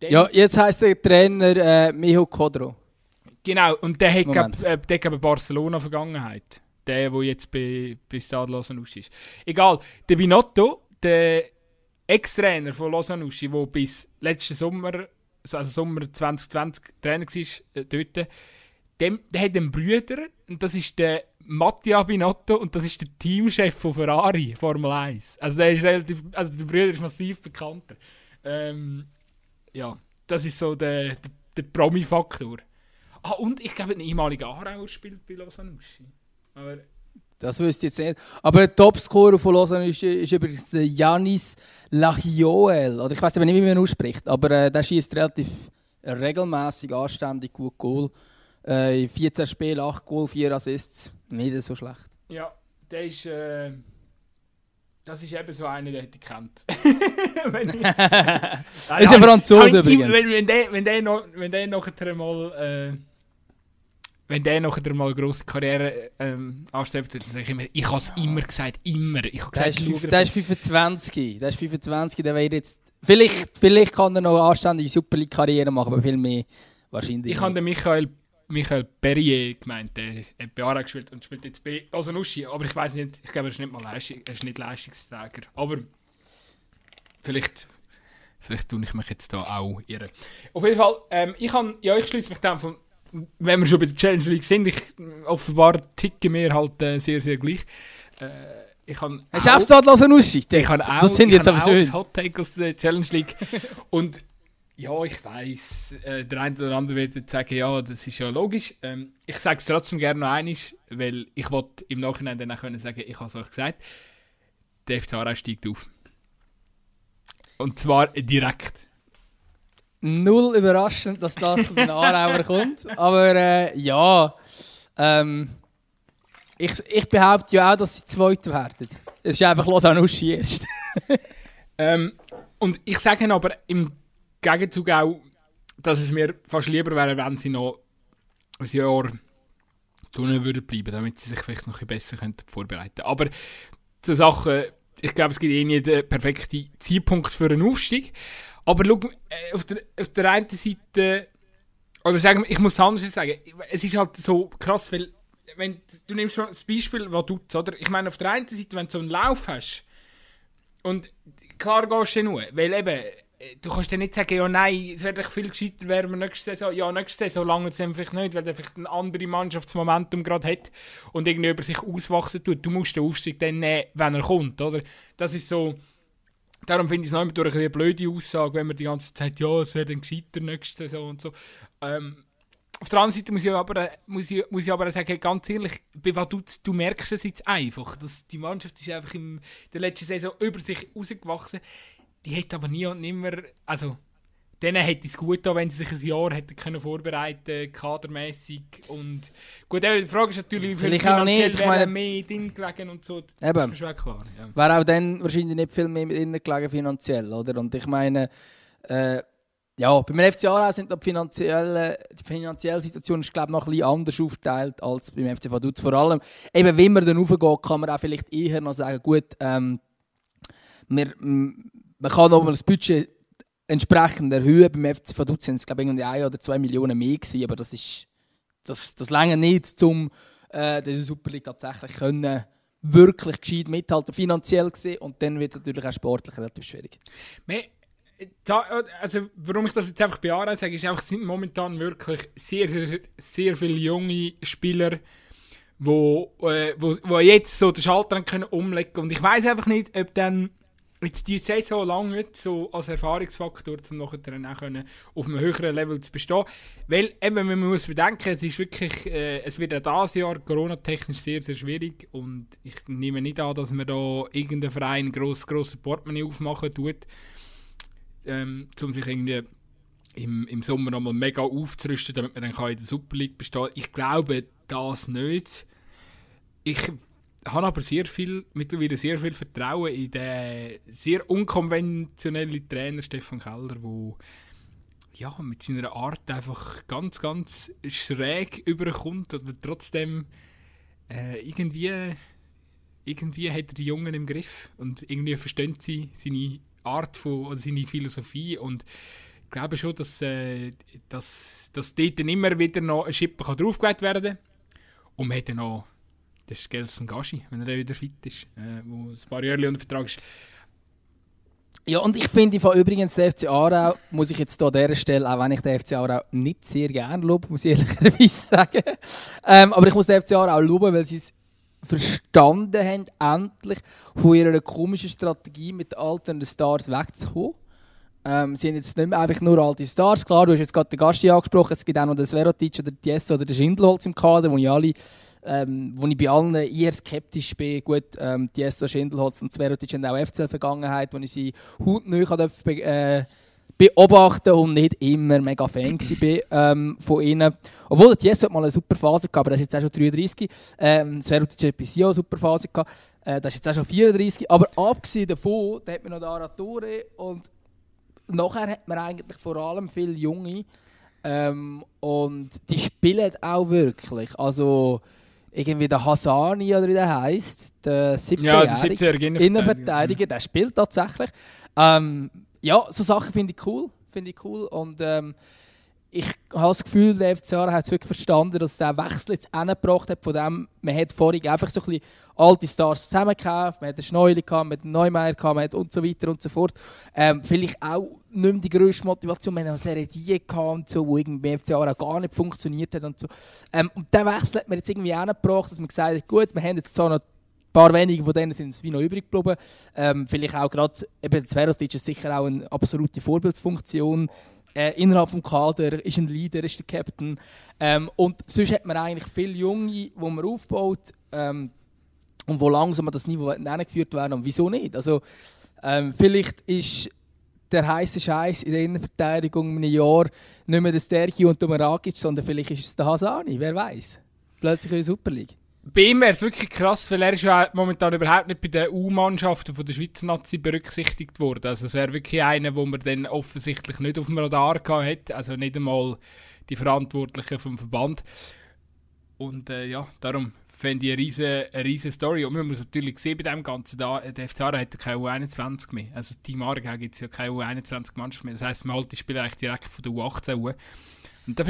S2: Der ja, jetzt heisst der Trainer äh, Miho Kodro.
S1: Genau, und der hat glaub, äh, der hat Barcelona Vergangenheit. Der, der jetzt bei, bei Stade Lausanne ist. Egal, der Binotto, der Ex-Trainer von Lausanne-Uschi, der bis letzten Sommer, also Sommer 2020 Trainer war, äh, dort, dem, der hat einen Bruder, und das ist der Mattia Binotto, und das ist der Teamchef von Ferrari, Formel 1. Also der ist relativ, also der Bruder ist massiv bekannter. Ähm, ja, das ist so der, der, der Promi-Faktor. Ah, und ich glaube, ein ehemaliger Aarauer spielt bei Lausanne-Uschi. Aber
S2: das wüsste ich jetzt nicht. Aber der Topscorer von Lausanne ist, ist übrigens Janis Lachioel. Oder ich weiß nicht, wie man ihn ausspricht, aber äh, der schießt relativ regelmäßig, anständig, gut Goal. Äh, in 14 Spielen, 8 Goal, 4 Assists. Nicht so schlecht.
S1: Ja, der ist. Äh, das ist eben so einer, der hätte kennt. (laughs)
S2: wenn ich, (laughs) ist ein Franzose übrigens.
S1: Wenn, wenn, der, wenn, der noch, wenn der nachher mal. Äh, wenn der noch eine mal eine grosse Karriere ähm, anstrebt, dann sage ich immer, ich habe es immer gesagt, immer. Ich habe gesagt,
S2: der, ist, der ist 25, der ist 25, der wird jetzt, vielleicht, vielleicht kann er noch eine anständige Super League Karriere machen, aber viel mehr wahrscheinlich
S1: Ich habe den Michael, Michael Perrier gemeint, der hat bei Aarau gespielt und spielt jetzt bei Osanuschi, aber ich weiß nicht, ich glaube, er ist nicht mal Leistung, er ist nicht Leistungsträger, aber vielleicht Vielleicht tue ich mich jetzt da auch irre. Auf jeden Fall, ähm, ich, kann, ja, ich schließe mich dann von wenn wir schon bei der Challenge League sind, ich, offenbar ticken wir halt äh, sehr, sehr gleich. Äh, ich kann
S2: Hast du auch Stadtlosen Aussicht?
S1: Ich kann auch,
S2: das sind jetzt aber schön.
S1: Hot Take aus der Challenge League. (laughs) Und ja, ich weiß, äh, der eine oder andere wird jetzt sagen, ja, das ist ja logisch. Ähm, ich sage es trotzdem gerne noch einmal, weil ich wollte im Nachhinein dann auch können sagen, ich habe es euch gesagt, der FC Aarau steigt auf. Und zwar direkt
S2: null überraschend, dass das von den Aarauer kommt. Aber äh, ja, ähm, ich, ich behaupte ja auch, dass sie Zweite werden. Es ist einfach los an Uschi erst. (laughs)
S1: ähm, und ich sage aber im Gegenzug auch, dass es mir fast lieber wäre, wenn sie noch ein Jahr drinnen würden bleiben, damit sie sich vielleicht noch ein bisschen besser vorbereiten könnten. Aber zur Sache, ich glaube, es gibt eh nicht den perfekten Zeitpunkt für einen Aufstieg. Aber schau, äh, auf der, auf der einen Seite, oder sagen wir, ich muss es anders sagen, es ist halt so krass, weil, wenn, du nimmst schon das Beispiel Vaduz, oder? Ich meine, auf der einen Seite, wenn du so einen Lauf hast, und klar gehst du nur, weil eben, äh, du kannst dann nicht sagen, ja nein, es wäre viel gescheiter, wären wir nächste Saison, ja nächste Saison lange es vielleicht nicht, weil der vielleicht ein anderes Mannschaftsmomentum gerade hat und irgendwie über sich auswachsen tut. Du musst den Aufstieg dann nehmen, wenn er kommt, oder? Das ist so Darum finde ich es noch immer eine blöde Aussage, wenn man die ganze Zeit ja, es wäre dann gescheiter nächste Saison und so. Ähm, auf der anderen Seite muss ich aber, muss ich, muss ich aber sagen, ganz ehrlich, bei Vaduz, du merkst es jetzt einfach, dass die Mannschaft ist einfach in der letzten Saison über sich rausgewachsen. Die hat aber nie und nimmer, also denen hätte es gut getan, wenn sie sich ein Jahr hätten können vorbereiten kadermäßig und gut, die Frage ist natürlich, wie viel
S2: finanziell ich meine,
S1: mehr drin gelegen und so,
S2: das eben. ist schon klar. Ja. Wäre auch dann wahrscheinlich nicht viel mehr drin gelegen finanziell, oder? Und ich meine, äh, ja, beim FC Aarau sind die finanzielle, die finanzielle Situation ist, glaube ich, noch ein bisschen anders aufgeteilt als beim FC Vaduz. Vor allem, eben, wenn man dann raufgeht, kann man auch vielleicht eher noch sagen, gut, ähm, wir, man kann noch mal das Budget entsprechend erhöhen. Beim FC Vaduz sind es, glaube ich, ein oder zwei Millionen mehr gewesen, aber das ist, das, das länger nicht, um äh, den Super League tatsächlich können, wirklich gescheit mithalten, finanziell gesehen, und dann wird es natürlich auch sportlich relativ schwierig.
S1: Me da, also, warum ich das jetzt einfach bei Aarau sage, ist einfach, es sind momentan wirklich sehr, sehr, sehr viele junge Spieler, wo, äh, wo, wo jetzt so den Schalter können. Und ich weiß einfach nicht, ob dann jetzt die Saison lang nicht so als Erfahrungsfaktor, um nachher dann auch können, auf einem höheren Level zu bestehen. Weil eben, man muss bedenken, es ist wirklich, äh, es wird auch dieses Jahr Corona-technisch sehr, sehr schwierig und ich nehme nicht an, dass man da irgendein Verein gross, grosse Portemonnaie aufmachen tut, ähm, um sich irgendwie im, im Sommer nochmal mega aufzurüsten, damit man dann in der Super League bestehen kann. Ich glaube das nicht. Ich habe aber sehr viel, mittlerweile sehr viel Vertrauen in den sehr unkonventionellen Trainer Stefan Keller, wo ja, mit seiner Art einfach ganz, ganz schräg überkommt, aber trotzdem äh, irgendwie, irgendwie hat er die Jungen im Griff und irgendwie verstehen sie seine Art von, oder seine Philosophie und ich glaube schon, dass, äh, dass, dass dort immer wieder noch ein Schippe draufgelegt werden kann. Und man hat dann das ist Gelson Gashi, wenn er wieder fit ist, äh, wo ein paar Jahre unter Vertrag ist.
S2: Ja, und ich finde übrigens der FC Aarau, muss ich jetzt hier an dieser Stelle, auch wenn ich den FC Aarau nicht sehr gerne lobe, muss ich ehrlicherweise (laughs) sagen, ähm, aber ich muss den FC Aarau loben, weil sie es verstanden haben, endlich von ihrer komischen Strategie mit den alten Stars wegzukommen. Ähm, sie sind jetzt nicht mehr einfach nur alte Stars. Klar, du hast jetzt gerade den Gasti angesprochen, es gibt auch noch den Sverotic oder den Tiesso oder den Schindelholz im Kader, wo ich alle ähm, wo ich bei allen eher skeptisch bin. Gut, ähm, die Esso Schindelholz und Zverotic haben auch FCL-Vergangenheit, wo ich sie hautnah be äh, beobachten und nicht immer mega Fan war ähm, von ihnen. Obwohl, die hat mal eine super Phase gehabt, aber das ist jetzt auch schon 33. Ähm, Zverotic hat bis eine super Phase gehabt, äh, das ist jetzt auch schon 34. Aber abgesehen davon, da hat man noch die Aratore und nachher hat man eigentlich vor allem viele Junge ähm, und die spielen auch wirklich. Also, irgendwie der Hasani oder wie der heißt, der 17-jährige ja, Innenverteidiger, der spielt tatsächlich. Ähm, ja, so Sachen finde ich cool, finde ich cool und ähm, ich habe das Gefühl, der FC hat es wirklich verstanden, dass der Wechsel jetzt angebracht hat von dem, man hat vorhin einfach so ein bisschen alte Stars zusammengekauft, man hat einen Schneuli gehabt, man hat Neumeier gehabt, man hat und so weiter und so fort. Ähm, vielleicht auch nicht mehr die grösste Motivation, man hat eine Serie gehabt so, wo irgendwie beim FC auch gar nicht funktioniert hat und so. Ähm, und der Wechsel hat man jetzt irgendwie angebracht, dass man gesagt hat, gut, wir haben jetzt zwar noch ein paar wenige von denen sind wie noch übrig geblieben. Ähm, vielleicht auch gerade, eben Zverotic ist sicher auch eine absolute Vorbildsfunktion äh, innerhalb des Kader, ist ein Leader, ist der Captain. Ähm, und sonst hat man eigentlich viele Junge, die man aufbaut ähm, und wo langsam an das Niveau geführt werden. Und wieso nicht? Also, ähm, vielleicht ist der heiße Scheiß in der Innenverteidigung in einem Jahr nicht mehr der Sterchi und der Maragic, sondern vielleicht ist es der Hasani, wer weiß. Plötzlich in der Super League
S1: bei ihm wäre es wirklich krass, weil er ist ja momentan überhaupt nicht bei den U-Mannschaften der Schweizer Nazi berücksichtigt worden. Also es wäre wirklich einer, wo man dann offensichtlich nicht auf dem Radar hat, also nicht einmal die Verantwortlichen vom Verband. Und äh, ja, darum fände ich eine riesige, eine riesige Story. Und man muss natürlich sehen bei dem Ganzen, da, der FC Aarau hat ja keine U21 mehr. Also Team Aargau gibt es ja keine U21-Mannschaft mehr. Das heisst, man holt die Spieler eigentlich direkt von der U18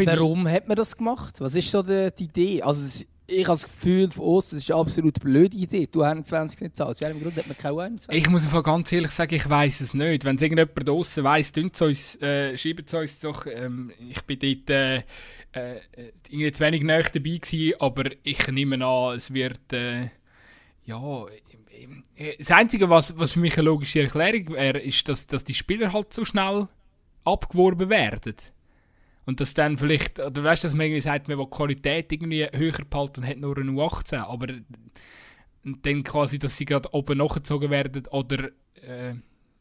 S2: Warum hat man das gemacht? Was ist so die, die Idee? Also ich habe das Gefühl von uns, das ist eine absolut blöde Idee. Du 21 nicht zahlst. Aus welchem Grund hat man keine 21?
S1: Ich muss einfach ganz ehrlich sagen, ich weiß es nicht. Wenn es irgendjemand draußen weiss, äh, schreibt es uns doch. Ähm, ich bin dort äh, äh, irgendwie zu wenig näher dabei gewesen, aber ich nehme an, es wird, äh, ja, äh, das Einzige, was, was für mich eine logische Erklärung wäre, ist, dass, dass die Spieler halt so schnell abgeworben werden. Und dass dann vielleicht, oder weißt du, dass man irgendwie sagt, man will die Qualität irgendwie höher behalten und hat nur eine U18, aber dann quasi, dass sie gerade oben nachgezogen werden oder äh,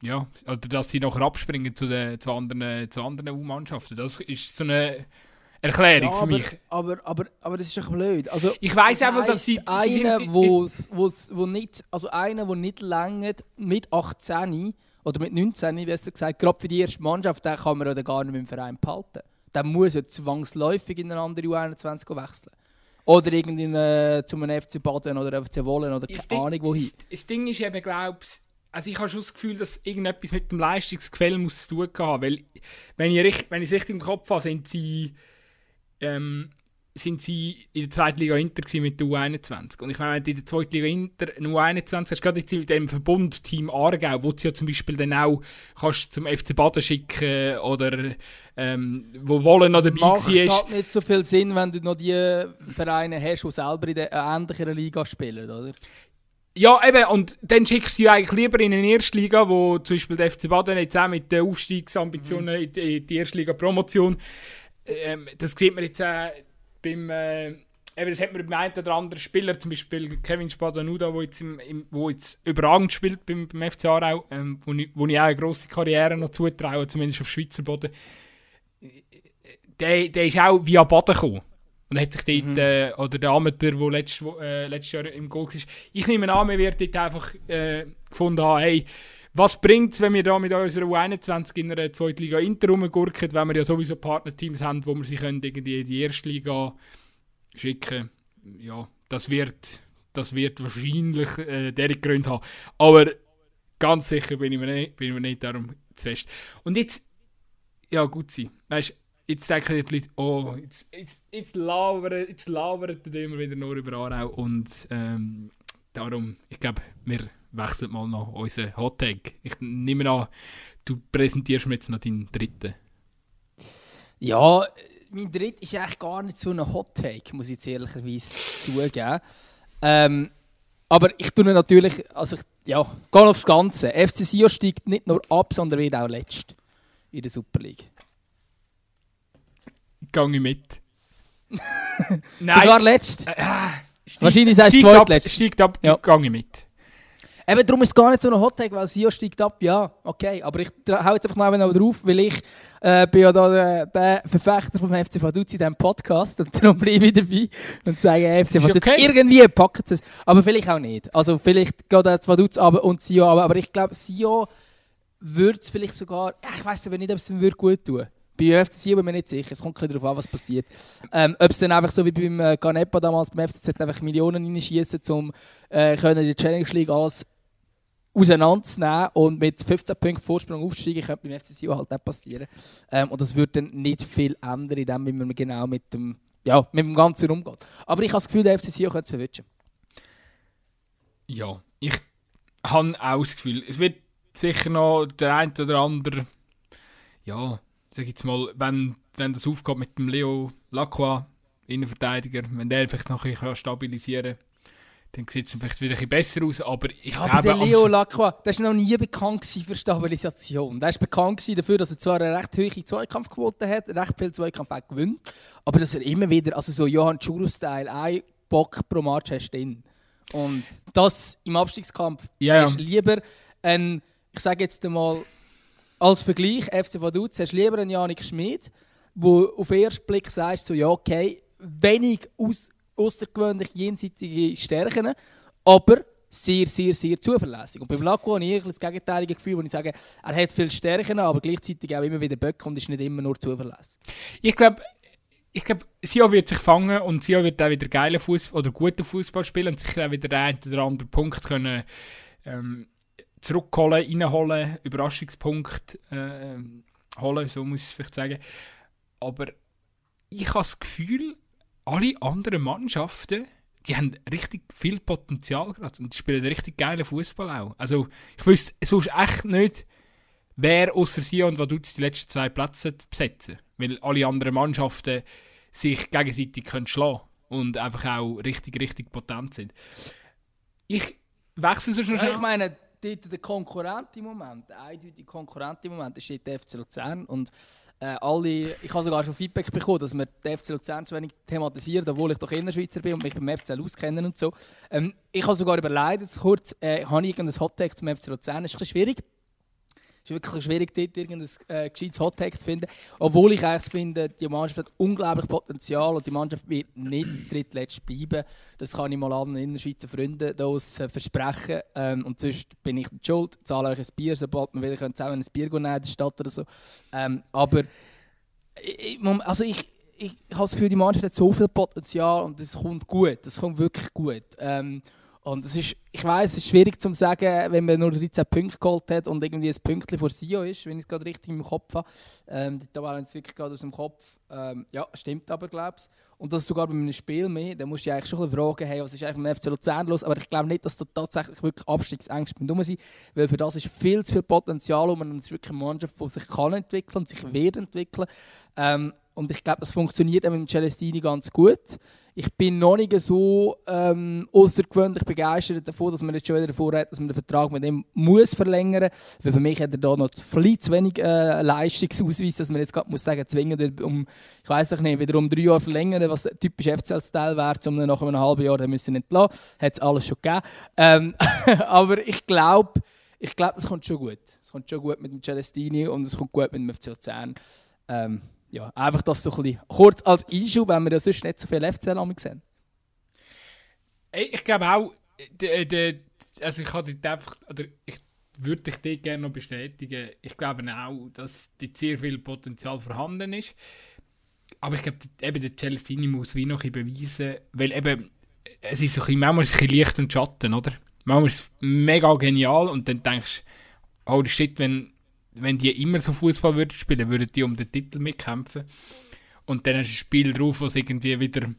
S1: ja, oder dass sie nachher abspringen zu, den, zu anderen, zu anderen U-Mannschaften. Das ist so eine Erklärung ja,
S2: für
S1: mich.
S2: Aber, aber, aber das ist doch blöd. Also,
S1: ich weiß einfach, dass sie.
S2: Einer, wo, wo nicht, also einer, der nicht länger mit 18 oder mit 19, besser gesagt, gerade für die erste Mannschaft, den kann man oder gar nicht mit dem Verein behalten. Der muss ja zwangsläufig in eine andere U21 wechseln. Oder irgendwie äh, zu einem FC Baden oder FC Wollen oder keine Ding, Ahnung wohin.
S1: Das, das Ding ist eben, glaube ich, also ich habe schon das Gefühl, dass irgendetwas mit dem Leistungsgefälle muss zu tun haben, weil wenn ich, wenn ich es richtig im Kopf habe, sind sie ähm, sind sie in der zweiten Liga Inter mit der U21. Und ich meine, in der zweiten Liga Inter eine U21 hast, gerade jetzt mit dem Verbund Team Aargau, wo du ja zum Beispiel dann auch kannst zum FC Baden schicken oder ähm, wo wollen noch dabei
S2: Macht war. Macht nicht so viel Sinn, wenn du noch die Vereine hast, die selber in der äh, ähnlichen Liga spielen, oder?
S1: Ja, eben, und dann schickst du sie eigentlich lieber in eine Erstliga, wo zum Beispiel der FC Baden jetzt auch mit den Aufstiegsambitionen mhm. in die Erstliga-Promotion, ähm, das sieht man jetzt auch beim, äh, eben, das hat man beim einen oder anderen Spieler, zum Beispiel Kevin Spadanuda, der jetzt, im, im, wo jetzt überragend spielt beim, beim FC Aarau, ähm, wo, ich, wo ich auch eine grosse Karriere noch zutraue, zumindest auf Schweizer Boden, der, der ist auch via Baden gekommen. Und hat sich dort, mhm. äh, oder der Amateur, der letzt, äh, letztes Jahr im Goal war, ich nehme an, wir werden dort einfach äh, gefunden haben, hey, was bringt es, wenn wir da mit unserer U21 in einer Zweitliga Inter rumgurken, wenn wir ja sowieso Partnerteams haben, wo wir sie können irgendwie in die erste Liga schicken Ja, das wird, das wird wahrscheinlich äh, deren Gründe haben. Aber ganz sicher bin ich mir nicht, bin ich mir nicht darum zu fest. Und jetzt, ja gut sein, weißt jetzt denken die Leute, oh, jetzt, jetzt, jetzt labern, jetzt die immer wieder nur über Aarau und ähm, darum, ich glaube, wir wechselt mal noch unseren Hot Take. Ich nehme an, du präsentierst mir jetzt noch deinen dritten.
S2: Ja, mein dritter ist eigentlich gar nicht so ein Hot Take, muss ich jetzt ehrlicherweise zugeben. Ähm, aber ich tue natürlich, also ich, ja, gehe aufs Ganze. FC Sion steigt nicht nur ab, sondern wird auch letzt in der Super League.
S1: Ich mit. (laughs)
S2: Nein. Sogar letzt? Äh, äh Wahrscheinlich sagst du zweitletzt.
S1: Steigt ab, ja. ich mit.
S2: Eben, darum ist es gar nicht so ein Hottag, weil Sio steigt ab, ja, okay. Aber ich hau jetzt einfach noch drauf, weil ich äh, bin ja da der, der Verfechter vom FC Vaduz in diesem Podcast und (laughs) darum bleibe ich dabei und sage, hey, FC Vaduz, okay. irgendwie packt es. Aber vielleicht auch nicht. Also vielleicht geht der Vaduz aber und Sio aber, aber ich glaube, Sio würde es vielleicht sogar, ich weiß aber nicht, ob es ihm gut tun. Bei UFC bin ich mir nicht sicher. Es kommt ein darauf an, was passiert. Ähm, ob es dann einfach so wie beim äh, Canepa damals beim FCZ einfach Millionen reinschießen, um äh, können die Challenge League als auseinanderzunehmen und mit 15 Punkten Vorsprung aufsteigen, könnte beim FC Sion halt nicht passieren. Ähm, und das würde dann nicht viel ändern, in dem, wie man genau mit dem, ja, mit dem Ganzen umgeht. Aber ich habe das Gefühl, der FC Sion könnte es verwischen.
S1: Ja, ich habe auch das Gefühl, es wird sicher noch der ein oder andere, ja, sag jetzt mal, wenn, wenn das aufgeht mit dem Leo Lacroix, Innenverteidiger, wenn der vielleicht noch ein stabilisieren kann, dann sieht es vielleicht wieder ein besser aus. Aber ich ja, glaube,
S2: aber der Leo Lacroix, der war noch nie bekannt für Stabilisation. Der war bekannt dafür, dass er zwar eine recht hohe Zweikampfquote hat, recht viel Zweikampf auch gewinnt, aber dass er immer wieder, also so Johann Churu-Style, ein Bock pro Match hast drin. Und das im Abstiegskampf yeah. ist lieber ein, ich sage jetzt einmal, als Vergleich, FC Vaduz, hast du lieber einen Janik Schmid, wo auf den ersten Blick sagst, so, ja, okay, wenig aus außergewöhnlich jenseitige Stärken, aber sehr, sehr, sehr zuverlässig. Und beim Lacko habe ich das gegenteilige Gefühl, wo ich sage, er hat viele Stärken, aber gleichzeitig auch immer wieder Böcke und ist nicht immer nur zuverlässig.
S1: Ich glaube, ich glaube, Sio wird sich fangen und Sio wird auch wieder geilen Fußball oder guten Fußball spielen und sicher auch wieder den einen oder anderen Punkt können ähm, zurückholen, reinholen, Überraschungspunkt äh, holen, so muss ich es vielleicht sagen. Aber ich habe das Gefühl, alle anderen Mannschaften, die haben richtig viel Potenzial gerade und die spielen richtig geilen Fußball auch. Also ich wüsste sonst echt nicht, wer außer Sion und Vaduz die letzten zwei Plätze besetzen. Weil alle anderen Mannschaften sich gegenseitig können schlagen und einfach auch richtig, richtig potent sind. Ich wechsle so schnell.
S2: Ja, ich meine, dort der Konkurrent im Moment, der eindeutige Konkurrent im Moment, ist der FC Luzern. Und äh, alle, ich habe sogar schon Feedback bekommen, dass wir den FC Luzern zu wenig thematisieren, obwohl ich doch Innerschweizer bin und mich beim FCL auskenne und so. Ähm, ich habe sogar überlegt, jetzt kurz, äh, habe ich irgendein Hottag zum FC Luzern? Das ist ein bisschen schwierig. Es ist wirklich schwierig, dort irgendein äh, gescheites Hottag zu finden. Obwohl ich eigentlich finde, die Mannschaft hat unglaublich Potenzial und die Mannschaft wird nicht drittletzt bleiben. Das kann ich mal allen Innerschweizer Freunden daraus versprechen. Ähm, und sonst bin ich nicht schuld. Zahle euch ein Bier, sobald wir wieder zusammen ein Bier nehmen in der Stadt oder so. Ähm, aber ich, also ich, ich, habe das Gefühl, die Mannschaft hat so viel Potenzial und es kommt gut. Das kommt wirklich gut. Ähm, und es ist, ich weiß, es ist schwierig zu sagen, wenn man nur 13 Punkte geholt hat und irgendwie ein Pünktchen vor Sio ist, wenn ich es gerade richtig im Kopf habe. Ähm, die Tabelle jetzt wirklich gerade aus dem Kopf. Ähm, ja, stimmt aber, glaube ich. Und das sogar bei einem Spiel mehr. Da musst du eigentlich schon ein fragen, hey, was ist eigentlich mit dem FC Luzern los? Aber ich glaube nicht, dass da tatsächlich wirklich Abstiegsängste dumm sind, weil für das ist viel zu viel Potenzial und es ist wirklich eine Mannschaft, die sich kann entwickeln und sich wird entwickeln. Ähm, und ich glaube, das funktioniert mit dem Celestini ganz gut. Ich bin noch nicht so ähm, außergewöhnlich begeistert davon, dass man jetzt schon wieder davor hat, dass man den Vertrag mit ihm muss verlängern muss. Weil für mich hat er da noch viel zu wenig äh, Leistungsausweis, dass man jetzt gerade muss sagen, zwingen um, ich weiß nicht, wieder um drei Jahre verlängern, was typisch FCL-Style wäre, um dann nach einem halben Jahr dann müssen entlassen. Hat es alles schon gegeben. Ähm, (laughs) aber ich glaube, ich glaube, das kommt schon gut. Es kommt schon gut mit dem Celestini und es kommt gut mit dem FC Luzern. Ähm, ja, einfach das so ein bisschen kurz als Einschub, wenn wir ja sonst nicht so viel FCL sehen.
S1: Ich glaube auch, de, de, also ich hatte einfach, oder ich würde dich dort gerne noch bestätigen. Ich glaube auch, dass dort sehr viel Potenzial vorhanden ist. Aber ich glaube, eben der Celestini muss wie noch beweisen, weil eben, es ist so ein bisschen, Licht und Schatten, oder? Manchmal ist es mega genial und dann denkst du, oh shit, wenn wenn die immer so Fußball würden spielen, würden die um den Titel mitkämpfen. Und dann du ein Spiel drauf, wo es irgendwie wieder,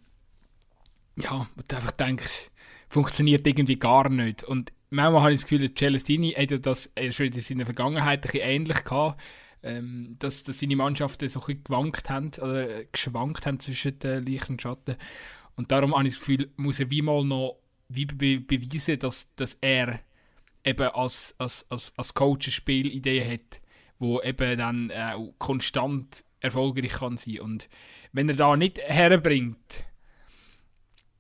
S1: ja, wo du einfach denkst, funktioniert irgendwie gar nicht. Und manchmal habe ich das Gefühl, Celestini hat das schon in seiner Vergangenheit ein bisschen ähnlich gehabt, ähm, dass, dass seine Mannschaften so ein bisschen gewankt haben, oder geschwankt haben zwischen den Licht und Schatten. Und darum habe ich das Gefühl, muss er wie mal noch wie be beweisen, dass, dass er eben als, als, als, als Coach eine Spielidee hat, wo eben dann äh, konstant erfolgreich kann sein. Und wenn er da nicht herbringt,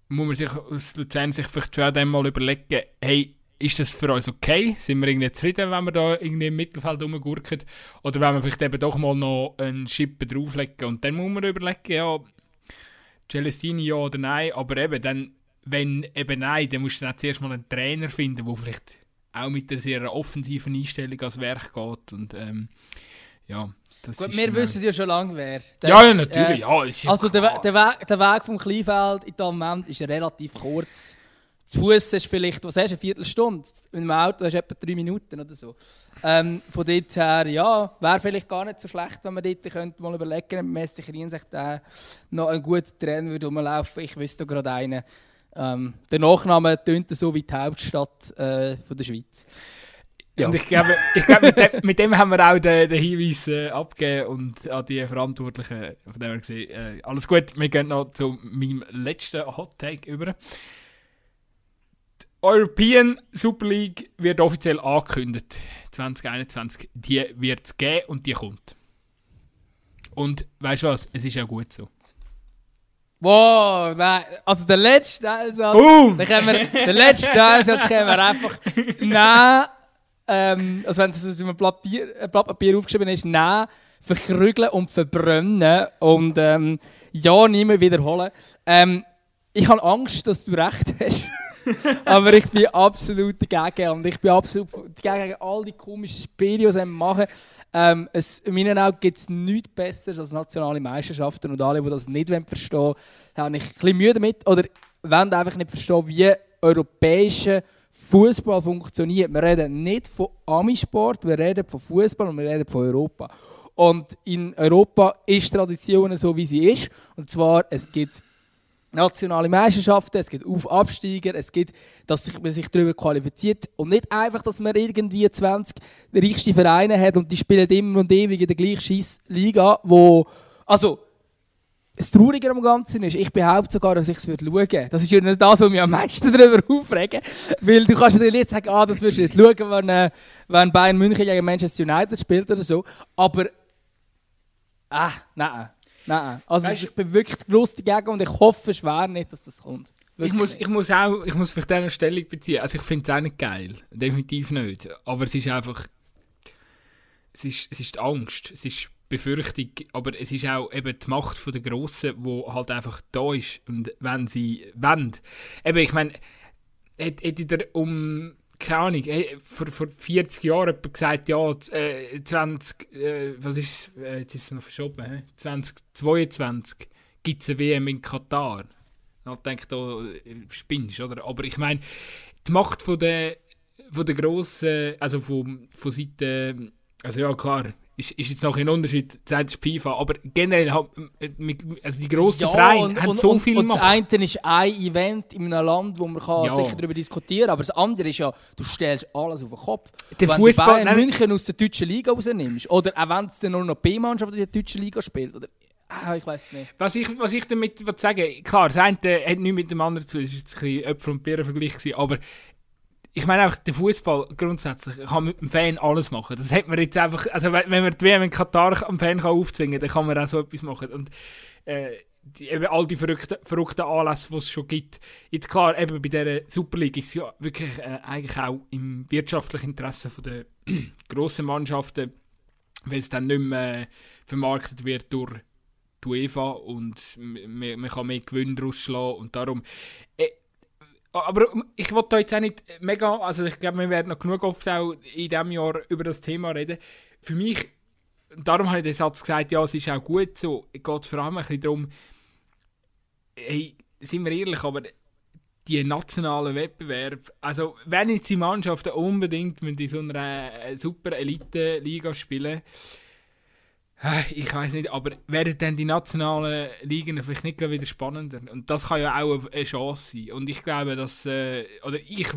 S1: muss man sich aus Luzern sich vielleicht schon einmal überlegen, hey, ist das für uns okay? Sind wir irgendwie zufrieden, wenn wir da irgendwie im Mittelfeld rumgurken? Oder wenn wir vielleicht eben doch mal noch einen Schippe drauflegen? Und dann muss man überlegen, ja, Celestini ja oder nein. Aber eben, dann, wenn eben nein, dann musst du dann zuerst mal einen Trainer finden, der vielleicht auch mit einer sehr offensiven Einstellung als Werk geht. Und ähm, ja,
S2: das Gut, wir wissen ja schon lange, wer.
S1: Der, ja, ja, natürlich. Äh, ja,
S2: ja also der, der, Weg, der Weg vom Kleinfeld in dem Moment ist relativ kurz. Zu Fuß ist vielleicht, was hast du, eine Viertelstunde. Mit dem Auto hast du etwa drei Minuten oder so. Ähm, von dort her, ja, wäre vielleicht gar nicht so schlecht, wenn man dort könnte mal überlegen könnte, Messi Rien sich da noch einen guten Trainer würde rumlaufen. Ich wüsste gerade einen. Ähm, der Nachname tönt so wie die Hauptstadt äh, von der Schweiz.
S1: Ja. Und ich glaube, ich glaube mit, dem, mit, dem, haben wir auch den, den Hinweis äh, abgegeben und an die Verantwortlichen, von dem wir gesehen, äh, alles gut, wir gehen noch zu meinem letzten Hot Take über. Die European Super League wird offiziell angekündigt. 2021. Die wird es geben und die kommt. Und weißt du was? Es ist ja gut so.
S2: Wow, nein, also der letzte Teilsatz, Boom. Können wir, den letzten Teilsatz können wir einfach nehmen, ähm, also wenn das auf einem Blatt Papier, ein Blatt Papier aufgeschrieben ist, nehmen, verkrügeln und verbrennen und ähm, ja, nie mehr wiederholen. Ähm, ich habe Angst, dass du recht hast. (laughs) Aber ich bin absolut dagegen. Und ich bin absolut dagegen all die komischen Spiele, die sie machen. Ähm, es, in meinen Augen gibt es nichts Besseres als nationale Meisterschaften. Und alle, die das nicht verstehen wollen, habe ich ein bisschen Mühe damit. Oder wollen einfach nicht verstehen, wie europäischer Fußball funktioniert. Wir reden nicht von Amisport, wir reden von Fußball und wir reden von Europa. Und in Europa ist Tradition so, wie sie ist. Und zwar, es gibt nationale Meisterschaften, es gibt Auf Absteiger, es gibt, dass man sich darüber qualifiziert und nicht einfach, dass man irgendwie 20 reichste Vereine hat und die spielen immer und ewig in der gleichen Liga, wo, also das Traurige am Ganzen ist, ich behaupte sogar, dass ich es schauen. Das ist ja nicht das, was mich am meisten (laughs) darüber aufregen. Weil du kannst dir jetzt sagen, ah, das wirst du nicht schauen, wenn, äh, wenn Bayern München gegen Manchester United spielt oder so. Aber, ah, nein. Nein. Also weißt, ich bin wirklich gross dagegen und ich hoffe schwer nicht, dass das kommt.
S1: ich muss, ich muss auch, ich muss vielleicht eine Stellung beziehen. Also ich finde es auch nicht geil. Definitiv nicht. Aber es ist einfach, es ist, es ist die Angst. Es ist Befürchtung, aber es ist auch eben die Macht der Grossen, die halt einfach da ist. Und wenn sie wollen. Eben, ich meine, hätte ihr um, keine Ahnung, vor, vor 40 Jahren jemand gesagt, ja, äh, 20, äh, was ist äh, jetzt ist es noch verschoben, he? 2022 gibt es eine WM in Katar. Dann denkt da, äh, spinnst, oder? Aber ich meine, die Macht von der, von der grossen, also von, von Seiten, also ja klar, ist, ist jetzt noch ein Unterschied, das FIFA, aber generell halt, also die grossen ja, Vereine haben so und, viel
S2: Und das eine ist ein Event in einem Land, wo man kann ja. sicher darüber diskutieren kann, aber das andere ist ja, du stellst alles auf den Kopf. Der wenn Fußball, du Bayern München aus der deutschen Liga rausnimmst, oder auch wenn es dann nur noch B-Mannschaft in der deutschen Liga spielt, oder Ah, ich weiß nicht.
S1: Was ich, was ich damit sagen klar, das eine hat nichts mit dem anderen zu tun, das war ein bisschen Äpfel und Birnen-Vergleich, aber ich meine einfach, der Fußball grundsätzlich kann mit dem Fan alles machen. Das hat man jetzt einfach, also wenn man die WM in Katar am Fan kann aufzwingen kann, dann kann man auch so etwas machen. Und äh, die, eben all die verrückten, verrückten Anlässe, die es schon gibt. Jetzt klar, eben bei dieser Super League ist es ja wirklich äh, eigentlich auch im wirtschaftlichen Interesse der (clears throat) grossen Mannschaften, weil es dann nicht mehr äh, vermarktet wird durch die UEFA und man, man kann mehr Gewinn daraus schlagen und darum äh, aber ich wollte da jetzt auch nicht mega, also ich glaube, wir werden noch genug oft auch in diesem Jahr über das Thema reden. Für mich, darum habe ich den Satz gesagt, ja, es ist auch gut so, es geht vor allem ein bisschen darum, hey, sind wir ehrlich, aber die nationalen Wettbewerbe, also wenn jetzt die Mannschaften unbedingt in so einer äh, super Elite-Liga spielen, ich weiß nicht, aber werden dann die nationalen Ligen vielleicht nicht wieder spannender? Und das kann ja auch eine Chance sein. Und ich glaube, dass, äh, oder ich,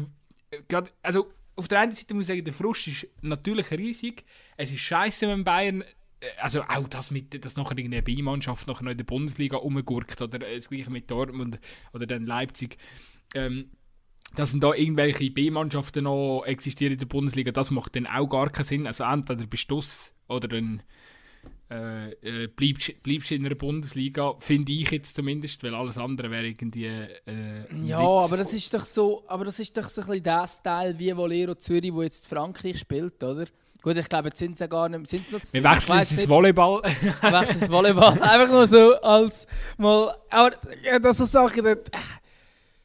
S1: grad, also auf der einen Seite muss ich sagen, der Frust ist natürlich riesig. Es ist scheiße, wenn Bayern, äh, also auch das mit, dass nachher eine B-Mannschaft noch in der Bundesliga umgurkt oder das gleiche mit Dortmund oder dann Leipzig. Ähm, dass da irgendwelche B-Mannschaften noch existieren in der Bundesliga, das macht dann auch gar keinen Sinn. Also entweder bist du oder dann äh, äh, bleibst, bleibst in der Bundesliga, finde ich jetzt zumindest, weil alles andere wäre irgendwie. Äh,
S2: ja, aber das ist doch so, aber das ist doch so ein bisschen der Style wie Volero Zürich, wo jetzt Frankreich spielt, oder? Gut, ich glaube, jetzt sind sie ja gar nicht. Sind noch
S1: Wir wechseln ins Volleyball.
S2: Wir wechseln ins Volleyball. (laughs) Einfach nur so als mal. Aber ja, das so Sachen, das,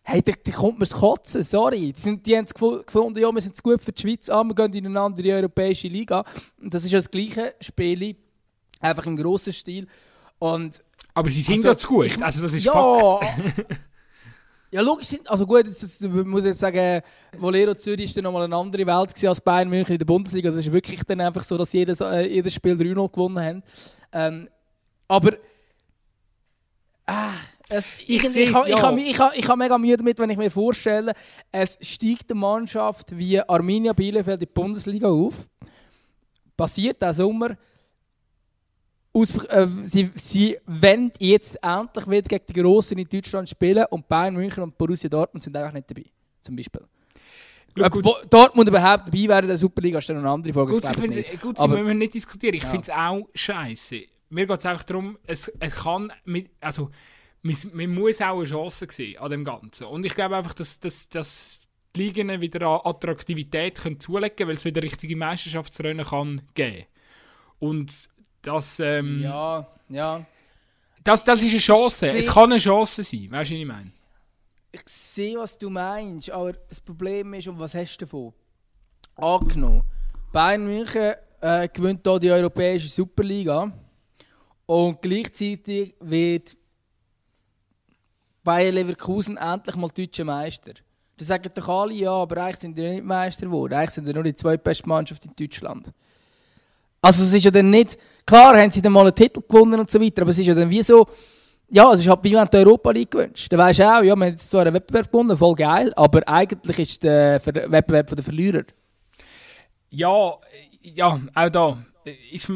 S2: hey, da, da kommt mir das Kotzen, sorry. Die, sind, die haben gefunden, ja, wir sind gut für die Schweiz, ah, wir gehen in eine andere europäische Liga. Und das ist ja das gleiche Spiel Einfach im grossen Stil. Und,
S1: Aber sie sind also, gut, ich, also das ist ja, Fakt.
S2: ja, logisch also gut, jetzt, jetzt, muss ich jetzt sagen, Volero Zürich ist dann nochmal eine andere Welt als Bayern München in der Bundesliga. Also es ist wirklich dann einfach so, dass jedes, äh, jedes Spiel 3-0 gewonnen haben. Ähm, aber ah, es, ich, ich, ich, ich, ja. ich, ich, ich habe mega Mühe damit, wenn ich mir vorstelle, es steigt eine Mannschaft wie Arminia Bielefeld in die Bundesliga auf. Passiert diesen Sommer, aus, äh, sie, sie wollen jetzt endlich wieder gegen die Grossen in Deutschland spielen und Bayern München und Borussia Dortmund sind einfach nicht dabei. Zum Beispiel. Gut, gut. Dortmund überhaupt dabei wäre in der Superliga, ist dann eine andere Frage.
S1: Gut, ich ich gut aber müssen wir nicht diskutieren. Ich ja. finde es auch scheiße. Mir geht es einfach darum, es, es kann mit, also man, man muss auch eine Chance sehen an dem Ganzen. Und ich glaube einfach, dass, dass, dass die Ligen wieder an Attraktivität können zulegen können, weil es wieder richtige Meisterschaftsrennen kann geben. Und das, ähm,
S2: ja, ja.
S1: Das, das ist eine Chance. es kann eine Chance sein. Weißt du, was ich meine?
S2: Ich sehe, was du meinst, aber das Problem ist, und was hast du davon? Angenommen, Bayern München äh, gewinnt hier die europäische Superliga und gleichzeitig wird Bayern Leverkusen endlich mal deutscher Meister. Da sagen doch alle, ja, aber eigentlich sind die nicht Meister geworden. Eigentlich sind die nur die zweitbeste Mannschaft in Deutschland. Also es ist ja dann nicht, klar haben sie dann mal einen Titel gewonnen und so weiter, aber es ist ja dann wie so, ja, es ist halt wie wenn du Europa League gewünscht. Dann weisst du auch, ja, wir haben jetzt zwar einen Wettbewerb gewonnen, voll geil, aber eigentlich ist der Wettbewerb der Verlierer.
S1: Ja, ja, auch da. Ist,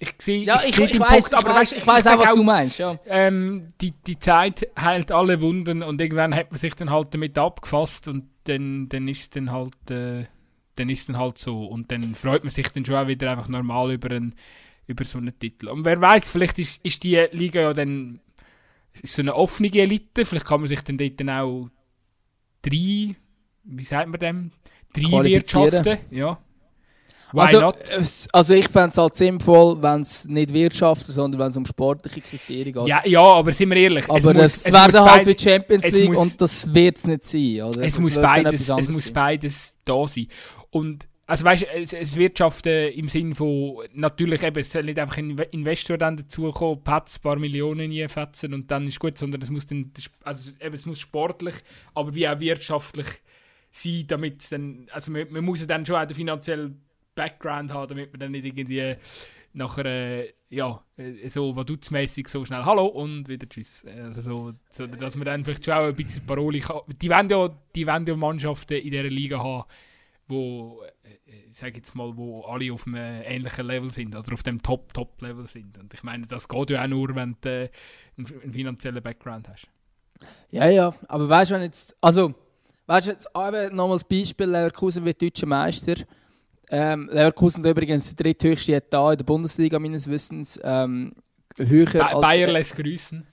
S1: ich sehe
S2: ja, ich, ich, ich weiß, aber ich, weißt, ich weiß auch, was auch, du meinst. Ja.
S1: Ähm, die, die Zeit heilt alle Wunden und irgendwann hat man sich dann halt damit abgefasst und dann, dann ist dann halt äh, dann ist dann halt so und dann freut man sich dann schon auch wieder einfach normal über, einen, über so einen Titel. Und wer weiß, vielleicht ist, ist die Liga ja dann ist so eine offene Elite, vielleicht kann man sich dann dort dann auch drei, wie sagt man dem, drei Wirtschaften, ja,
S2: Why also, not? also ich fände es halt sinnvoll, wenn es nicht Wirtschaft, sondern wenn es um sportliche Kriterien geht.
S1: Ja, ja aber sind wir ehrlich.
S2: Aber es, es wäre halt wie Champions League muss, und das wird es nicht sein. Oder?
S1: Es, muss beides, es muss beides da sein. Und also weißt es, es Wirtschaften im Sinn von, natürlich eben, es soll nicht einfach ein Investor dann dazukommen, Patz, ein paar Millionen einfetzen und dann ist gut, sondern es muss dann, also eben, es muss sportlich, aber wie auch wirtschaftlich sein, damit dann, also man, man muss dann schon auch den finanziellen Background haben, damit man dann nicht irgendwie nachher, äh, ja, so wadutzmäßig so schnell Hallo und wieder Tschüss. Also so, so, dass man dann vielleicht schon auch ein bisschen Paroli kann. Die wollen ja, die wollen ja Mannschaften in dieser Liga haben, wo, äh, ich sage jetzt mal, wo alle auf einem ähnlichen Level sind, oder auf dem Top-Top-Level sind. Und ich meine, das geht ja auch nur, wenn du äh, einen, finanziellen Background hast.
S2: Ja, ja, aber weißt du, wenn jetzt, also, weißt du, jetzt eben nochmal das Beispiel, Leverkusen wird deutscher Meister ähm, Leverkusen hat übrigens der dritthöchste Etat in der Bundesliga meines Wissens. Ähm, höher
S1: Ba als, Bayer lässt grüßen.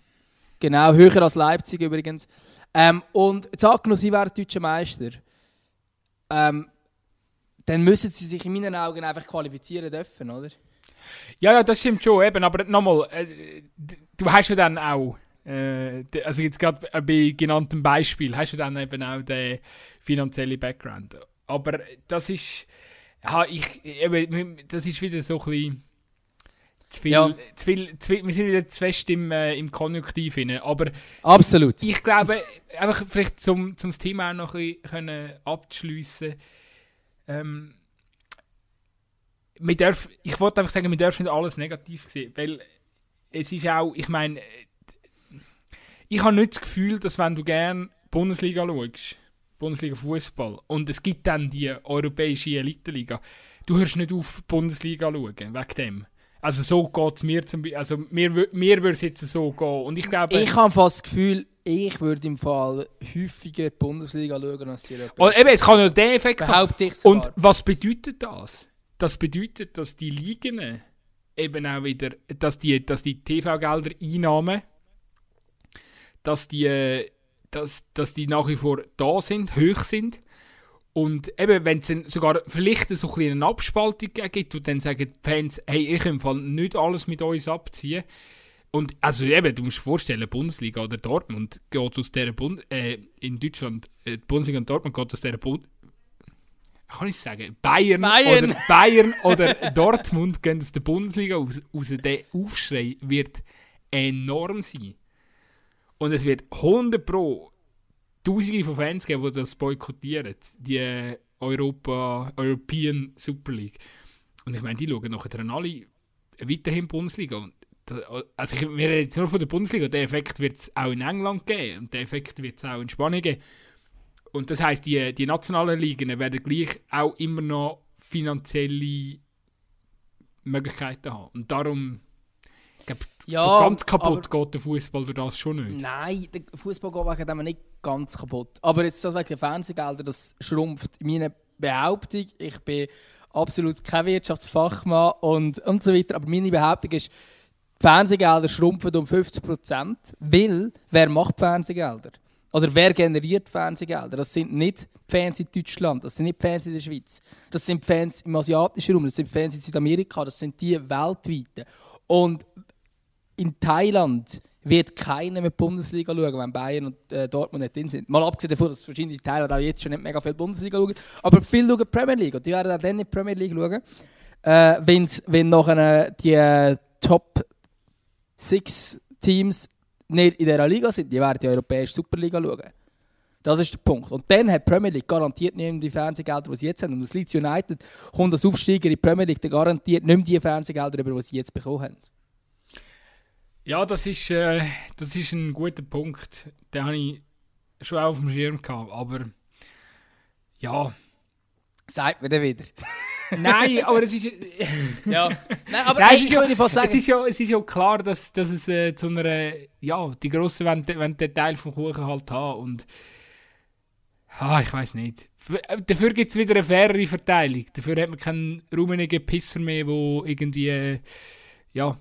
S2: Genau, höher als Leipzig übrigens. Ähm, und jetzt angenommen, sie wären deutscher Meister. Ähm, dann müssen sie sich in meinen Augen einfach qualifizieren dürfen, oder?
S1: Ja, ja, das stimmt schon. Eben, aber nochmal, äh, du hast ja dann auch, äh, also jetzt gerade bei genanntem Beispiel, hast du dann eben auch den finanziellen Background. Aber das ist ja, ich, eben, das ist wieder so ein bisschen zu viel, ja. zu viel, zu viel, wir sind wieder zu fest im, äh, im Konjunktiv rein, aber
S2: Absolut.
S1: ich glaube, einfach vielleicht zum, zum Thema auch noch ein bisschen abzuschliessen, ähm, wir ich wollte einfach sagen, wir dürfen nicht alles negativ sehen, weil es ist auch, ich meine, ich habe nicht das Gefühl, dass wenn du gerne Bundesliga schaust, Bundesliga Fußball und es gibt dann die europäische Eliteliga. Du hörst nicht auf, Bundesliga schauen, wegen dem. Also so geht es mir zum Beispiel, also mir, mir würde es jetzt so gehen. Und ich glaube...
S2: Ich habe fast das Gefühl, ich würde im Fall häufiger die Bundesliga schauen als die
S1: Europäische. Und eben, es kann ja den Effekt haben. Und was bedeutet das? Das bedeutet, dass die Ligen eben auch wieder, dass die, dass die TV-Gelder Einnahmen, dass die dass, dass die nach wie vor da sind, hoch sind. Und eben, wenn es dann sogar vielleicht so ein eine Abspaltung gibt, und dann sagen die Fans, hey, ich kann nicht alles mit uns abziehen. Und also eben, du musst dir vorstellen, Bundesliga oder Dortmund geht aus der Bund äh, in Deutschland, äh, Bundesliga und Dortmund geht aus der Bund kann ich sagen, Bayern, Bayern. oder Bayern oder (laughs) Dortmund gehen aus der Bundesliga aus, aus der Aufschrei wird enorm sein. Und es wird 100 Pro Tausende von Fans geben, die das boykottieren. Die Europa, European Super League. Und ich meine, die schauen nachher alle weiterhin Bundesliga. Und also ich, wir reden jetzt nur von der Bundesliga. Der Effekt wird es auch in England geben. Und der Effekt wird es auch in Spanien geben. Und das heisst, die, die nationalen Ligen werden gleich auch immer noch finanzielle Möglichkeiten haben. Und darum ich glaube, ja, so ganz kaputt geht der Fußball durch das schon nicht.
S2: Nein, der Fußball geht wegen dem nicht ganz kaputt. Aber jetzt das wegen der Fernsehgelder, das schrumpft meine Behauptung. Ich bin absolut kein Wirtschaftsfachmann und, und so weiter. Aber meine Behauptung ist, Fernsehgelder schrumpfen um 50% weil wer macht Fernsehgelder? Oder wer generiert Fernsehgelder? Das sind nicht die Fans in Deutschland, das sind nicht die Fans in der Schweiz, das sind die Fans im asiatischen Raum, das sind die Fans in Südamerika, das sind die weltweiten. Und in Thailand wird keiner mit Bundesliga schauen, wenn Bayern und äh, Dortmund nicht drin sind. Mal abgesehen davon, dass verschiedene Thailand auch jetzt schon nicht mega viel Bundesliga schauen, aber viele schauen Premier League und die werden auch dann nicht Premier League schauen, äh, wenn nachher die äh, Top 6 Teams nicht in dieser Liga sind, die werden die europäische Superliga schauen. Das ist der Punkt. Und dann hat die Premier League garantiert nicht mehr die Fernsehgelder, die sie jetzt haben. Und das Leeds United kommt als Aufsteiger in die Premier League, der garantiert nicht mehr die Fernsehgelder, die sie jetzt bekommen haben.
S1: Ja, das ist, äh, das ist ein guter Punkt. Den habe ich schon auf dem Schirm gehabt. Aber ja.
S2: Sagt mir dann wieder. (laughs)
S1: Nein, aber es ist.
S2: ja. (laughs) Nein, aber Nein, ist ja, fast sagen.
S1: Es ist ja, es ist ja klar, dass, dass es äh, zu einer. Ja, die Grossen wollen, wollen den Teil vom Kuchen halt haben. Und. Ah, ich weiß nicht. Äh, dafür gibt es wieder eine fairere Verteilung. Dafür hat man keinen rummenigen Pisser mehr, der irgendwie. Äh, ja,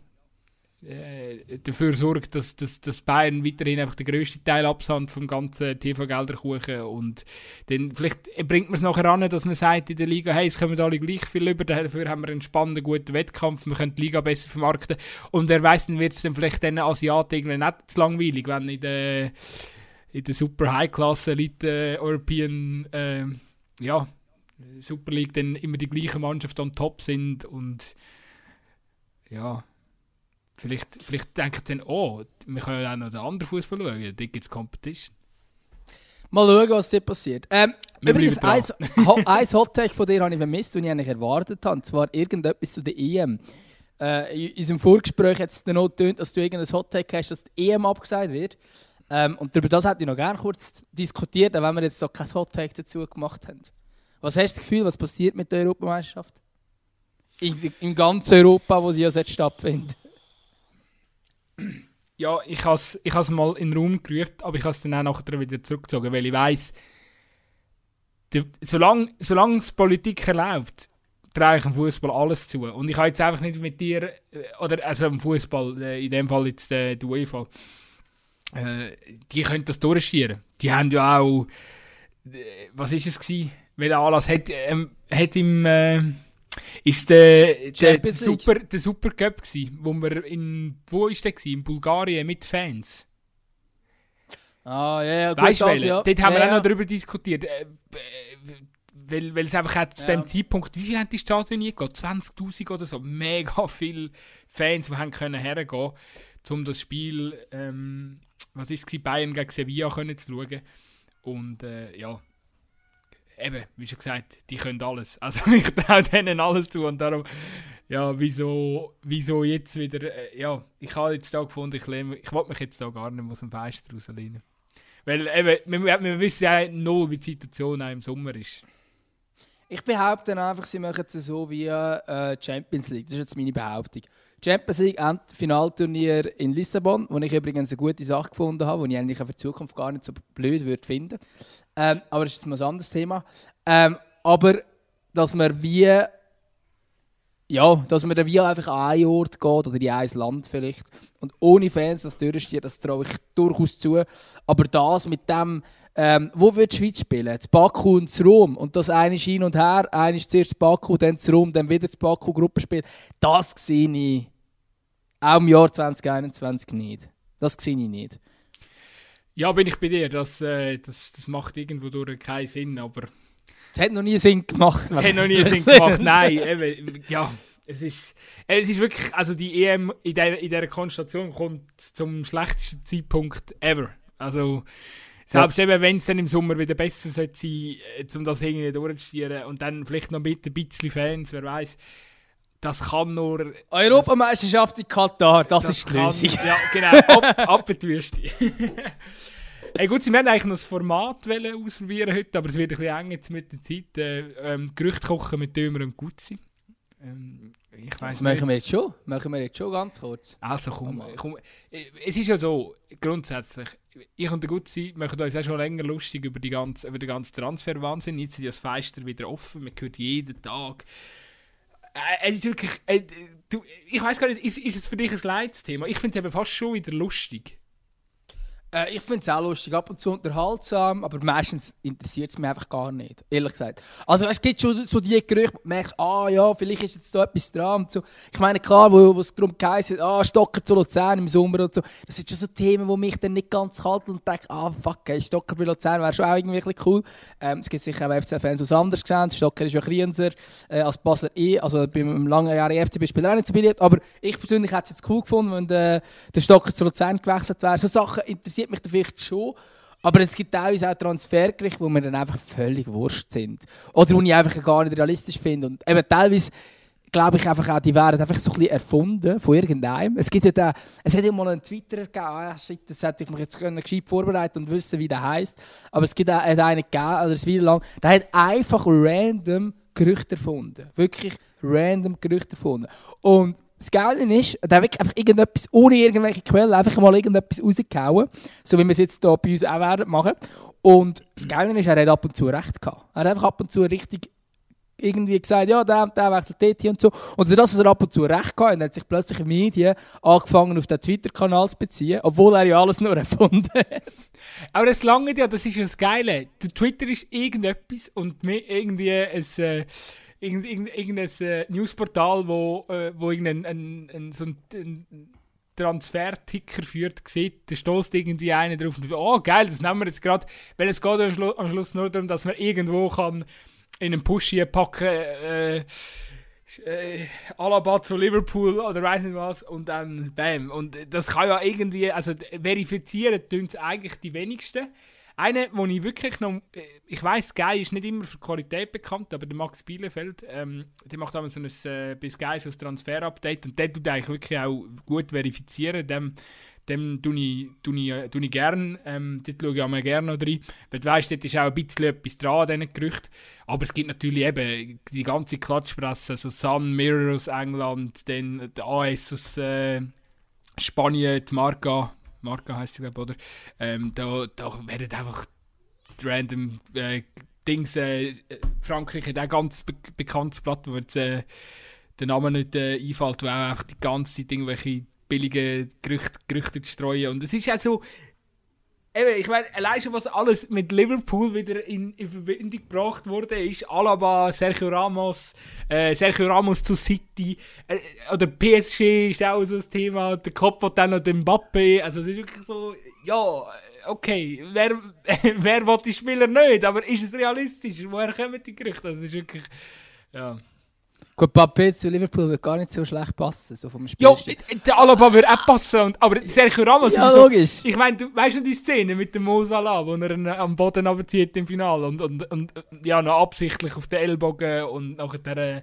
S1: äh, dafür sorgt, dass, dass, dass Bayern weiterhin einfach den grössten Teil absandt vom ganzen TV-Gelderkuchen und dann vielleicht bringt man es nachher an, dass man sagt in der Liga, hey, es kommen alle gleich viel über, dafür haben wir einen spannenden, guten Wettkampf, wir können die Liga besser vermarkten. Und wer weiß, dann wird es dann vielleicht den Asiaten irgendwie nicht zu langweilig, wenn in der, in der Super High-Class Elite European äh, ja, Super League dann immer die gleichen Mannschaften on top sind und ja, Vielleicht, vielleicht denken sie dann, oh, wir können ja auch noch den anderen Fußball schauen, da gibt es Competition.
S2: Mal schauen, was dort passiert. Ähm, übrigens, ein, ein (laughs) Hot-Take von dir habe ich vermisst, den ich eigentlich erwartet habe. Und zwar irgendetwas zu der EM. Äh, in unserem Vorgespräch hat es dann noch getönt, dass du irgendein Hot-Take hast, dass die EM abgesagt wird. Ähm, und über das hätte ich noch gerne kurz diskutiert, auch wenn wir jetzt so kein Hot-Take dazu gemacht haben. Was hast du das Gefühl, was passiert mit der Europameisterschaft? In, in ganz Europa, wo sie ja jetzt stattfindet
S1: ja, ich habe es ich mal in den Raum gerufen, aber ich habe es dann auch nachher wieder zurückgezogen, weil ich weiss, solange, solange es Politik erlaubt, traue ich dem Fußball alles zu. Und ich habe jetzt einfach nicht mit dir, äh, oder also im Fußball, äh, in dem Fall jetzt äh, die UEFA, äh, die können das durchstieren. Die haben ja auch, was ist es gewesen? Welcher Anlass hat, ähm, hat im, äh, ist der, der, der, Super, der Super Cup gewesen, wo wir in, wo ist der gewesen? In Bulgarien mit Fans.
S2: Ah, ja, ja,
S1: gut, weißt, das, ja. Dort haben ja, wir auch noch darüber diskutiert. Äh, weil, weil es einfach hat, zu ja. dem Zeitpunkt, wie viel haben die Stadion eingeladen? 20.000 oder so. Mega viele Fans, die haben können hergehen, um das Spiel, ähm, was ist es, Bayern gegen Sevilla können zu schauen. Und äh, ja, eben, wie schon gesagt, die können alles. (laughs) Also ich traue denen alles zu und darum, ja, wieso, wieso jetzt wieder, äh, ja, ich habe jetzt da gefunden, ich, lehne, ich wollte mich jetzt da gar nicht aus dem Fenster rauslehnen. Weil eben, wir, wir wissen ja null, wie die Situation auch im Sommer ist.
S2: Ich behaupte einfach, sie machen es so wie äh, Champions League. Das ist jetzt meine Behauptung. Champions League Finalturnier in Lissabon, wo ich übrigens eine gute Sache gefunden habe, die ich eigentlich für die Zukunft gar nicht so blöd würde finden. Ähm, aber das ist mal ein anderes Thema. Ähm, aber dass man wie ja, dass man dann wie einfach an einen Ort geht oder in ein Land vielleicht und ohne Fans das durchsteht, das traue ich durchaus zu. Aber das mit dem, ähm, wo wird die Schweiz spielen? Das Baku und das Rom und das eine hin und her, eine zuerst das Baku, dann das Rom, dann wieder das Baku Gruppenspiel, das sehe ich auch im Jahr 2021 nicht. Das sehe ich nicht.
S1: Ja, bin ich bei dir. Das, äh, das, das macht irgendwo durch keinen Sinn, aber...
S2: Es hat noch nie Sinn gemacht.
S1: Es hat noch nie Sinn gemacht, nein. Eben, ja, es ist, es ist wirklich... Also die EM in dieser in der Konstellation kommt zum schlechtesten Zeitpunkt ever. Also... Selbst ja. wenn es dann im Sommer wieder besser sollte sein, äh, um das irgendwie durchzustieren und dann vielleicht noch mit ein bisschen Fans, wer weiß das kann nur.
S2: Europameisterschaft in Katar, das, das ist die Lösung.
S1: Ja, genau, ab, ab in die Wüste. (laughs) hey, gut, sie wollten eigentlich noch das Format ausprobieren heute, aber es wird ein bisschen eng jetzt mit der Zeit. Äh, ähm, Gerüchte kochen mit Dömer und Gutzi.
S2: Ähm, ich weiss das machen wir jetzt schon. Machen wir jetzt schon ganz kurz.
S1: Also komm, komm. Es ist ja so, grundsätzlich, ich und der Gutzi machen uns auch schon länger lustig über, die ganze, über den ganzen Transferwahnsinn. Jetzt sind das Fenster wieder offen, man hört jeden Tag äh, es ist wirklich. Äh, du, ich weiß gar nicht, ist, ist es für dich ein Leitsthema? Ich finde es eben fast schon wieder lustig.
S2: Äh, ich finde es auch lustig, ab und zu unterhaltsam, aber meistens interessiert es mich einfach gar nicht, ehrlich gesagt. Also es gibt schon so die Gerüchte, wo du merkst, ah ja, vielleicht ist jetzt da etwas dran so. Ich meine, klar, wo, es darum geht, ah, Stocker zu Luzern im Sommer und so, das sind schon so Themen, die mich dann nicht ganz kalt und denke, ah fuck, ey, Stocker bei Luzern wäre schon auch irgendwie cool. Ähm, es gibt sicher auch FC-Fans, die es anders gesehen Stocker ist ja Krienser äh, als Basler E, also beim langen Jahr FCB-Spieler auch nicht so beliebt, aber ich persönlich hätte es jetzt cool gefunden, wenn der, der Stocker zu Luzern gewechselt wäre. So Sachen interessieren interessiert mich vielleicht schon. Aber es gibt teilweise auch Transfergerichte, wo mir dann einfach völlig wurscht sind. Oder die ich einfach gar nicht realistisch finde. Und eben teilweise glaube ich einfach auch, die werden einfach so ein bisschen erfunden von irgendeinem. Es gibt ja da, es hat ja mal einen Twitter gegeben, ah, shit, das hätte ich mich jetzt können gescheit vorbereiten und wissen, wie der heißt. Aber es gibt auch einen gegeben, oder es wieder lang, der hat einfach random Gerüchte erfunden. Wirklich random Gerüchte erfunden. Und das Geile ist, er hat wirklich einfach irgendetwas, ohne irgendwelche Quellen, einfach mal irgendetwas rausgehauen. So wie wir es jetzt hier bei uns auch werden machen. Und das Geile ist, er hat ab und zu recht gehabt. Er hat einfach ab und zu richtig irgendwie gesagt, ja, der und der wechselt dort hier und so. Und das, dass er ab und zu recht gehabt hat, hat sich plötzlich in Medien angefangen, auf den Twitter-Kanal zu beziehen, obwohl er ja alles nur (laughs) erfunden hat.
S1: Aber das lange ja, das ist ja das Geile. Der Twitter ist irgendetwas und mir irgendwie ein... Äh, irgendein, irgendein äh, Newsportal, wo, äh, wo irgendein ein, ein, so ein, ein Transfer-Ticker führt, sieht, da stößt irgendwie einer drauf und oh geil, das nehmen wir jetzt gerade, weil es geht am, Schlu am Schluss nur darum, dass man irgendwo kann in einen Push packen äh, äh, Alaba zu Liverpool oder weiß nicht was und dann bam. Und das kann ja irgendwie, also verifizieren tun es eigentlich die wenigsten. Einer, wo ich wirklich noch, äh, ich weiß, Guy ist nicht immer für Qualität bekannt, aber der Max Bielefeld, ähm, der macht einmal so ein äh, bis Guy so ein Transfer-Update und der tut eigentlich wirklich auch gut verifizieren. Dem, dem tue ich, äh, gerne, ähm, dort schaue ich auch gerne noch rein. Weil du weißt, dort ist auch ein bisschen etwas dran an diesen Gerüchten. Aber es gibt natürlich eben die ganze Klatschpresse, also Sun, Mirror aus England, dann der AS aus äh, Spanien, die Marca, Marca heisst glaube oder? Ähm, da, da werden einfach random äh, Dings. Äh, Frankreich hat auch ganz be bekanntes Blatt, wo jetzt äh, der Name nicht äh, einfällt, wo auch einfach die ganze Zeit irgendwelche billigen Gerüchte, Gerüchte streuen. Und es ist ja so. Eben, ich meine, allein schon was alles mit Liverpool wieder in, in Verbindung gebracht wurde, ist Alaba, Sergio Ramos, äh, Sergio Ramos zu City, äh, oder PSG ist auch so das Thema, der Kopf hat dann noch den Mbappe, also es ist wirklich so, ja, okay, wer, (laughs) wer will die Spieler nicht, aber ist es realistisch? Woher kommen die Gerüchte? Also es ist wirklich, ja...
S2: Gut, Papé zu Liverpool wird gar nicht so schlecht passen, so vom
S1: Spiel. Ja, der Alaba würde auch passen, und, aber Sergio Ramos
S2: ja, logisch.
S1: So, ich meine, du weißt du die Szene mit dem Mo Salah, wo er ihn am Boden abzieht im Finale und, und, und ja, noch absichtlich auf den Ellbogen und nachher der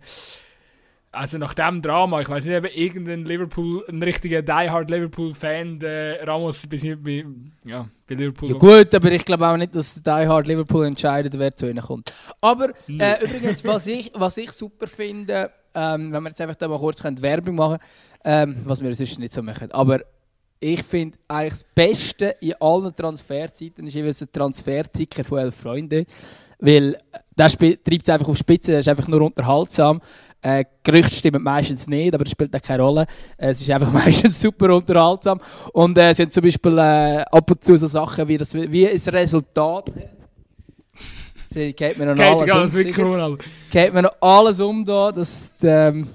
S1: also nach dem Drama, ich weiß nicht, eben irgendein Liverpool, ein richtiger diehard Liverpool-Fan, der Ramos bis bei, ja, bei Liverpool.
S2: Ja gut, aber ich glaube auch nicht, dass diehard Liverpool entscheidet, wer zu ihnen kommt. Aber äh, (laughs) übrigens, was ich, was ich super finde, ähm, wenn wir jetzt einfach da mal kurz können, Werbung machen ähm, was wir sonst nicht so machen, aber ich finde eigentlich das Beste in allen Transferzeiten ist jeweils ein Transferticker von elf Freunden. Weil der treibt es einfach auf Spitze, der ist einfach nur unterhaltsam. Äh, Gerüchte stimmen meistens nicht, aber das spielt auch keine Rolle. Äh, es ist einfach (laughs) meistens super unterhaltsam. Und äh, sie haben zum Beispiel äh, ab und zu so Sachen wie, das, wie ein Resultat. Sie geht mir noch alles
S1: um.
S2: Geht mir noch alles um da, dass ähm,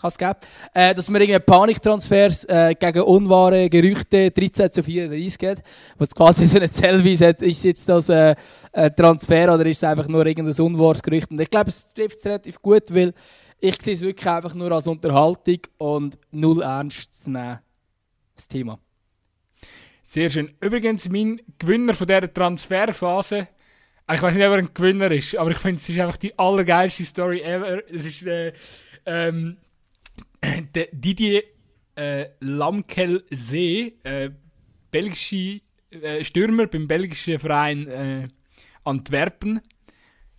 S2: kann es geben, äh, dass man irgendwie Paniktransfers äh, gegen unwahre Gerüchte 13 zu 34 geht, was quasi so eine Zellweise hat, ist jetzt das äh, Transfer oder ist es einfach nur irgendein unwahres Gerücht? Und ich glaube, es trifft es relativ gut, weil ich sehe es wirklich einfach nur als Unterhaltung und null ernst zu nehmen, das Thema.
S1: Sehr schön. Übrigens, mein Gewinner von dieser Transferphase, ich weiß nicht, ob er ein Gewinner ist, aber ich finde, es ist einfach die allergeilste Story ever. Es ist äh, ähm, (coughs) Didier äh, Lamkel-See, äh, belgische äh, Stürmer beim belgischen Verein äh, Antwerpen,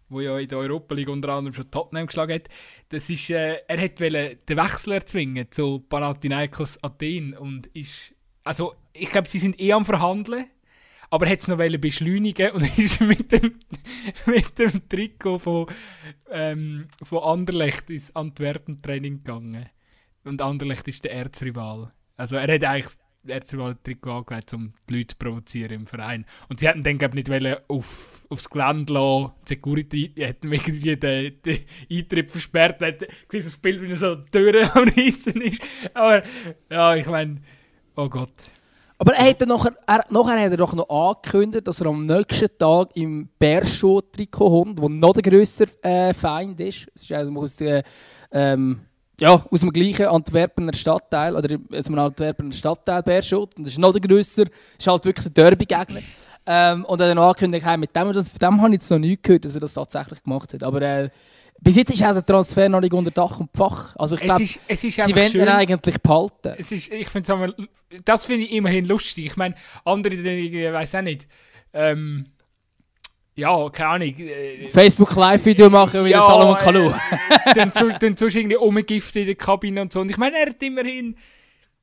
S1: wo ja in der Europa League unter anderem schon Tottenham geschlagen hat. Das ist, äh, er hat den Wechsel erzwingen zu Panathinaikos Athen und ist, also ich glaube, sie sind eh am Verhandeln aber er hat es noch beschleunigen und (laughs) ist mit dem, mit dem Trikot von, ähm, von Anderlecht ins Antwerpen-Training gegangen. Und Anderlecht ist der Erzrival. Also er hat eigentlich das Erzrival-Trikot angelegt, um die Leute zu provozieren im Verein. Und sie hätten dann glaube nicht wollen, auf, aufs Gelände lassen. Die Security hätten (laughs) irgendwie den, den Eintritt versperrt. Man hat so das Bild, wie er so Türen (laughs) am Reissen ist. Aber ja, ich meine, oh Gott.
S2: Aber er hat nachher, er, nachher hat er doch noch angekündigt, dass er am nächsten Tag im Bershow-Trikot kommt, wo noch der grössere äh, Feind ist. Es ist also aus, äh, ähm, ja, aus dem gleichen Antwerpener Stadtteil, oder aus dem Antwerpener Stadtteil Beerschot. Und das ist noch der grösser, ist halt wirklich ein Derby-Gegner. Ähm, und dann angekündigt, hey, mit dem, das, von dem habe ich jetzt noch nie gehört, dass er das tatsächlich gemacht hat. Aber äh, bis jetzt ist auch der Transfer noch nicht unter Dach und Fach. Also ich glaube, sie wollen ihn eigentlich behalten.
S1: Es ist, ich find's das finde ich immerhin lustig. Ich meine, andere, ich weiß auch nicht, ähm, ja, keine Ahnung. Äh,
S2: Facebook Live-Video machen wie ja, Salomon Kalou.
S1: Äh, (laughs) dann, zu, dann sonst irgendwie umgiften in der Kabine und so. Und ich meine, er hat immerhin,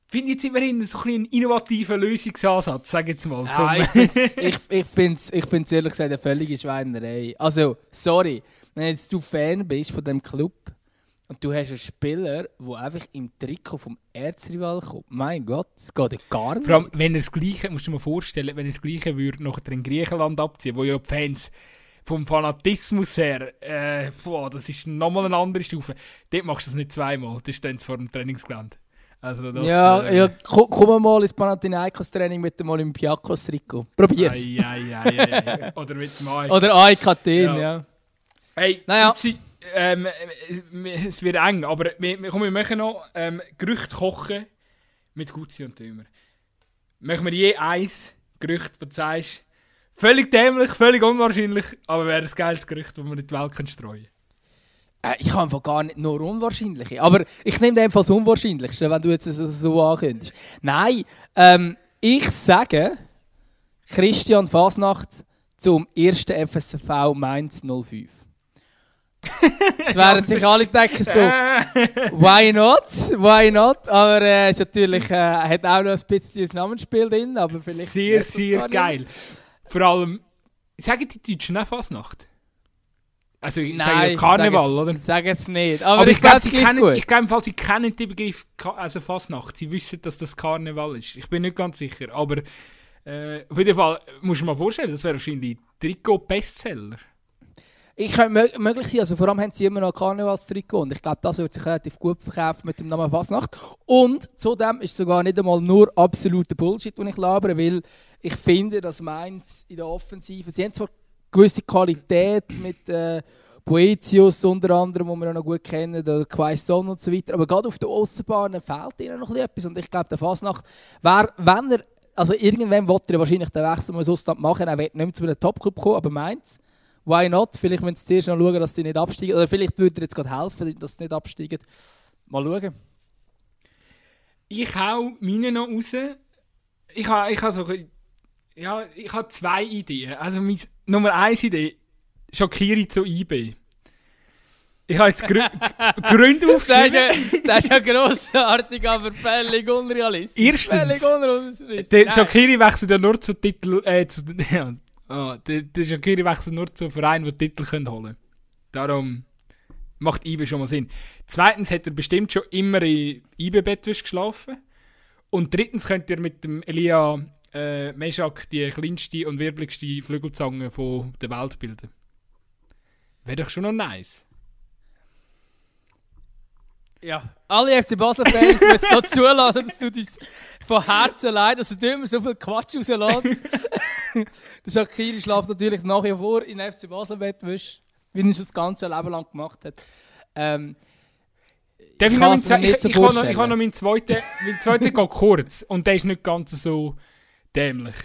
S1: finde jetzt immerhin so ein einen innovativen Lösungsansatz, sag jetzt mal.
S2: Ja, ich finde es ich, ich find's, ich find's ehrlich gesagt eine völlige Schweinerei. Also, sorry, wenn jetzt du Fan bist von dem Club und du hast einen Spieler, der einfach im Trikot vom Erzrival kommt, mein Gott, das geht ja gar nicht.
S1: Vor allem, wenn er das Gleiche, musst du dir mal vorstellen, wenn er das Gleiche würde nachher in Griechenland abziehen, wo ja die Fans vom Fanatismus her, äh, boah, das ist nochmal eine andere Stufe. Dort machst du das nicht zweimal, das ist dann vor dem Trainingsgelände. Also das,
S2: ja, äh, ja, komm mal ins Panathinaikos-Training mit dem Olympiakos-Trikot. Probier's.
S1: Ai, ai, ai, ai, Oder mit dem
S2: AIK. Oder Athen, ja. ja.
S1: Hey, naja. Ähm, es wird eng, aber wir, komm, wir machen noch ähm, Gerüchte kochen mit Guzzi und Tümer. Machen wir je eins Gerücht, das du sagst, völlig dämlich, völlig unwahrscheinlich, aber wäre ein geiles Gerücht, das wir in die Welt streuen.
S2: Äh, ich habe gar nicht nur unwahrscheinliche. Aber ich nehme einfach das Unwahrscheinlichste, wenn du jetzt so, so ankündigst. Nein, ähm, ich sage Christian Fasnacht zum ersten FSV Mainz 05. Es werden sich alle denken so, why not, why not? Aber äh, ist natürlich, äh, hat auch noch ein bisschen das Namensspiel drin, aber vielleicht...
S1: Sehr, sehr geil. Vor allem, sagen die Deutschen auch Fasnacht? Also ich Nein, sage ja Karneval,
S2: sag
S1: oder?
S2: Sag jetzt nicht. Aber,
S1: aber ich, ich glaube, sie kennen, ich glaube, sie kennen den Begriff also Fasnacht. Sie wissen, dass das Karneval ist. Ich bin nicht ganz sicher. Aber äh, auf jeden Fall muss man mal vorstellen, das wäre wahrscheinlich Trikot-Bestseller.
S2: Ich könnte möglich sein, also vor allem haben sie immer noch Karnevalstrikot und ich glaube, das wird sich relativ gut verkaufen mit dem Namen Fasnacht. Und zudem ist es sogar nicht einmal nur absoluter Bullshit, den ich labere, weil ich finde, dass Mainz in der Offensive, sie haben zwar gewisse Qualität mit äh, unter anderem, den wir noch gut kennen, oder Quaison und so weiter. Aber gerade auf der Außenbahn fehlt ihnen noch etwas. Und ich glaube, der Fasnacht wäre, wenn er, also irgendwann wollte er wahrscheinlich den Wechsel mal Ausland machen, er wird nicht mehr zu einem Topclub kommen, aber meins. Why not? Vielleicht müssen sie zuerst noch schauen, dass sie nicht absteigen. Oder vielleicht würde er jetzt gerade helfen, dass sie nicht absteigen. Mal schauen.
S1: Ich hau meine noch raus. Ich habe ich ha so ja, ich habe zwei Ideen. Also meine Nummer eins Idee, Shakiri zu IB. Ich habe jetzt Grü (laughs) Gründe aufgeschrieben.
S2: Das ist, ja, das ist ja grossartig, aber völlig unrealistisch.
S1: Erstens, völlig unrealistisch. Der Shakiri wechselt ja nur zu Titel... Äh, zu, (laughs) ja, der, der Shakiri wechselt nur zu Vereinen, die Titel holen können. Darum macht IB schon mal Sinn. Zweitens hat er bestimmt schon immer in IB-Bettwäsche geschlafen. Und drittens könnt ihr mit dem Elia äh, Meshak die kleinste und wirbligste Flügelzange von der Welt bilden. Wäre doch schon noch nice.
S2: Ja, alle FC Basel-Fans müssen es noch (laughs) zulassen, dass du uns von Herzen leid, dass du immer so viel Quatsch rauslässt. (laughs) der Shakiri schläft natürlich nach wie vor in FC Basel-Bettwäsche, wie er es das ganze Leben lang gemacht hat. Ähm,
S1: ich, ich, noch so ich, ich, noch, ich habe noch meinen zweiten, mein zweiten geht kurz und der ist nicht ganz so dämlich.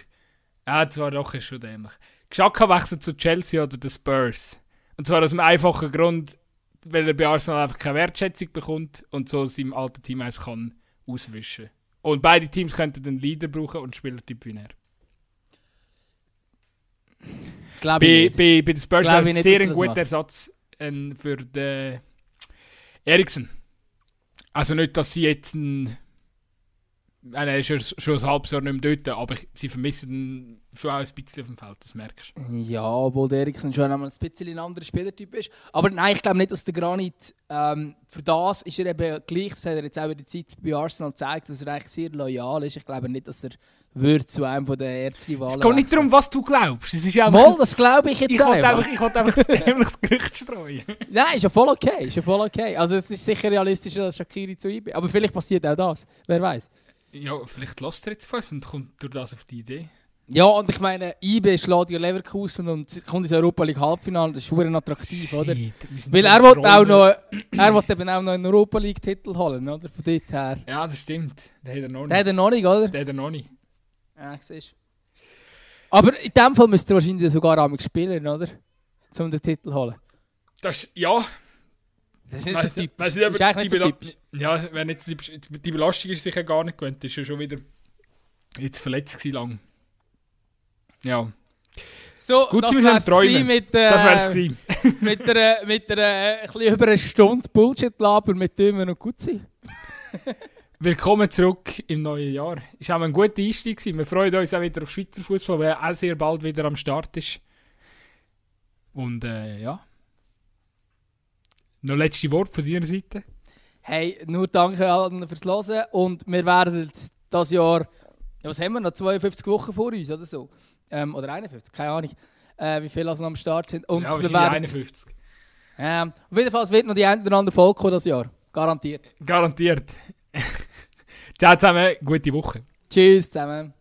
S1: Ja, zwar doch ist schon dämlich. Geschaka wechselt zu Chelsea oder den Spurs. Und zwar aus dem einfachen Grund, weil er bei Arsenal einfach keine Wertschätzung bekommt und so seinem alten Team eins kann auswischen. Und beide Teams könnten den Leader brauchen und Spielertyp wie er.
S2: Glaube
S1: bei, bei, bei den Spurs wäre es sehr ein guter Ersatz äh, für den Eriksen. Also nicht, dass sie jetzt er ist ja schon ein halbes Jahr nicht mehr dort, aber sie vermissen ihn schon auch ein bisschen auf dem Feld, das merkst
S2: du. Ja, obwohl der Eriksen schon einmal ein bisschen ein anderer Spielertyp ist. Aber nein, ich glaube nicht, dass der Granit, ähm, für das ist er eben gleich, das hat er jetzt auch in der Zeit bei Arsenal gezeigt, dass er eigentlich sehr loyal ist. Ich glaube nicht, dass er würde zu einem von den Erzrivalen
S1: Es geht nicht darum, was du glaubst. Es ist
S2: Mal, das glaube ich jetzt
S1: ich einfach. Ich wollte einfach das (laughs) Gerücht streuen.
S2: Nein, ist ja voll okay. Ist ja voll okay. Also es ist sicher realistischer als Shakiri zu IB. Aber vielleicht passiert auch das. Wer weiß.
S1: Ja, vielleicht lässt er jetzt was und kommt durch das auf die Idee.
S2: Ja, und ich meine, IB schlägt ja Leverkusen und kommt ins Europa League Halbfinale, das ist schon attraktiv, oder? Weil er will auch noch, er will eben auch noch einen Europa League Titel holen, oder? Von dort her.
S1: Ja, das stimmt. Den hat er noch nicht.
S2: Den hat er noch nicht, oder?
S1: Den hat er noch nicht.
S2: Ja, siehst Aber in dem Fall müsste er wahrscheinlich sogar einmal spielen, oder? Um den Titel zu holen.
S1: Das, ja,
S2: das ist nicht weiss, so typisch.
S1: Weiss nicht, aber die, Bela ja, wenn jetzt die, die Belastung ist sicher gar nicht gewöhnt, ist ja schon wieder jetzt verletzt gewesen lang. Ja.
S2: So,
S1: Gut,
S2: das wär's
S1: träumen.
S2: mit,
S1: äh, das wär's gewesen. (laughs)
S2: mit einer, mit einer, äh, ein über eine Stunde Bullshit-Laber mit Dümmer und Gutzi.
S1: Willkommen zurück im neuen Jahr. Ist auch ein guter Einstieg gewesen. Wir freuen uns auch wieder auf Schweizer Fußball, der auch sehr bald wieder am Start ist. Und äh, ja. Noch letzte Wort von deiner Seite?
S2: Hey, nur danke allen fürs Hören und wir werden das Jahr, ja, was haben wir noch, 52 Wochen vor uns oder so? Ähm, oder 51, keine Ahnung, äh, wie viele also noch am Start sind. Und
S1: ja,
S2: wir werden,
S1: 51.
S2: Ähm, auf jeden Fall wird noch die eine oder andere Folge kommen das Jahr. Garantiert.
S1: Garantiert. (laughs) Ciao zusammen, gute Woche.
S2: Tschüss zusammen.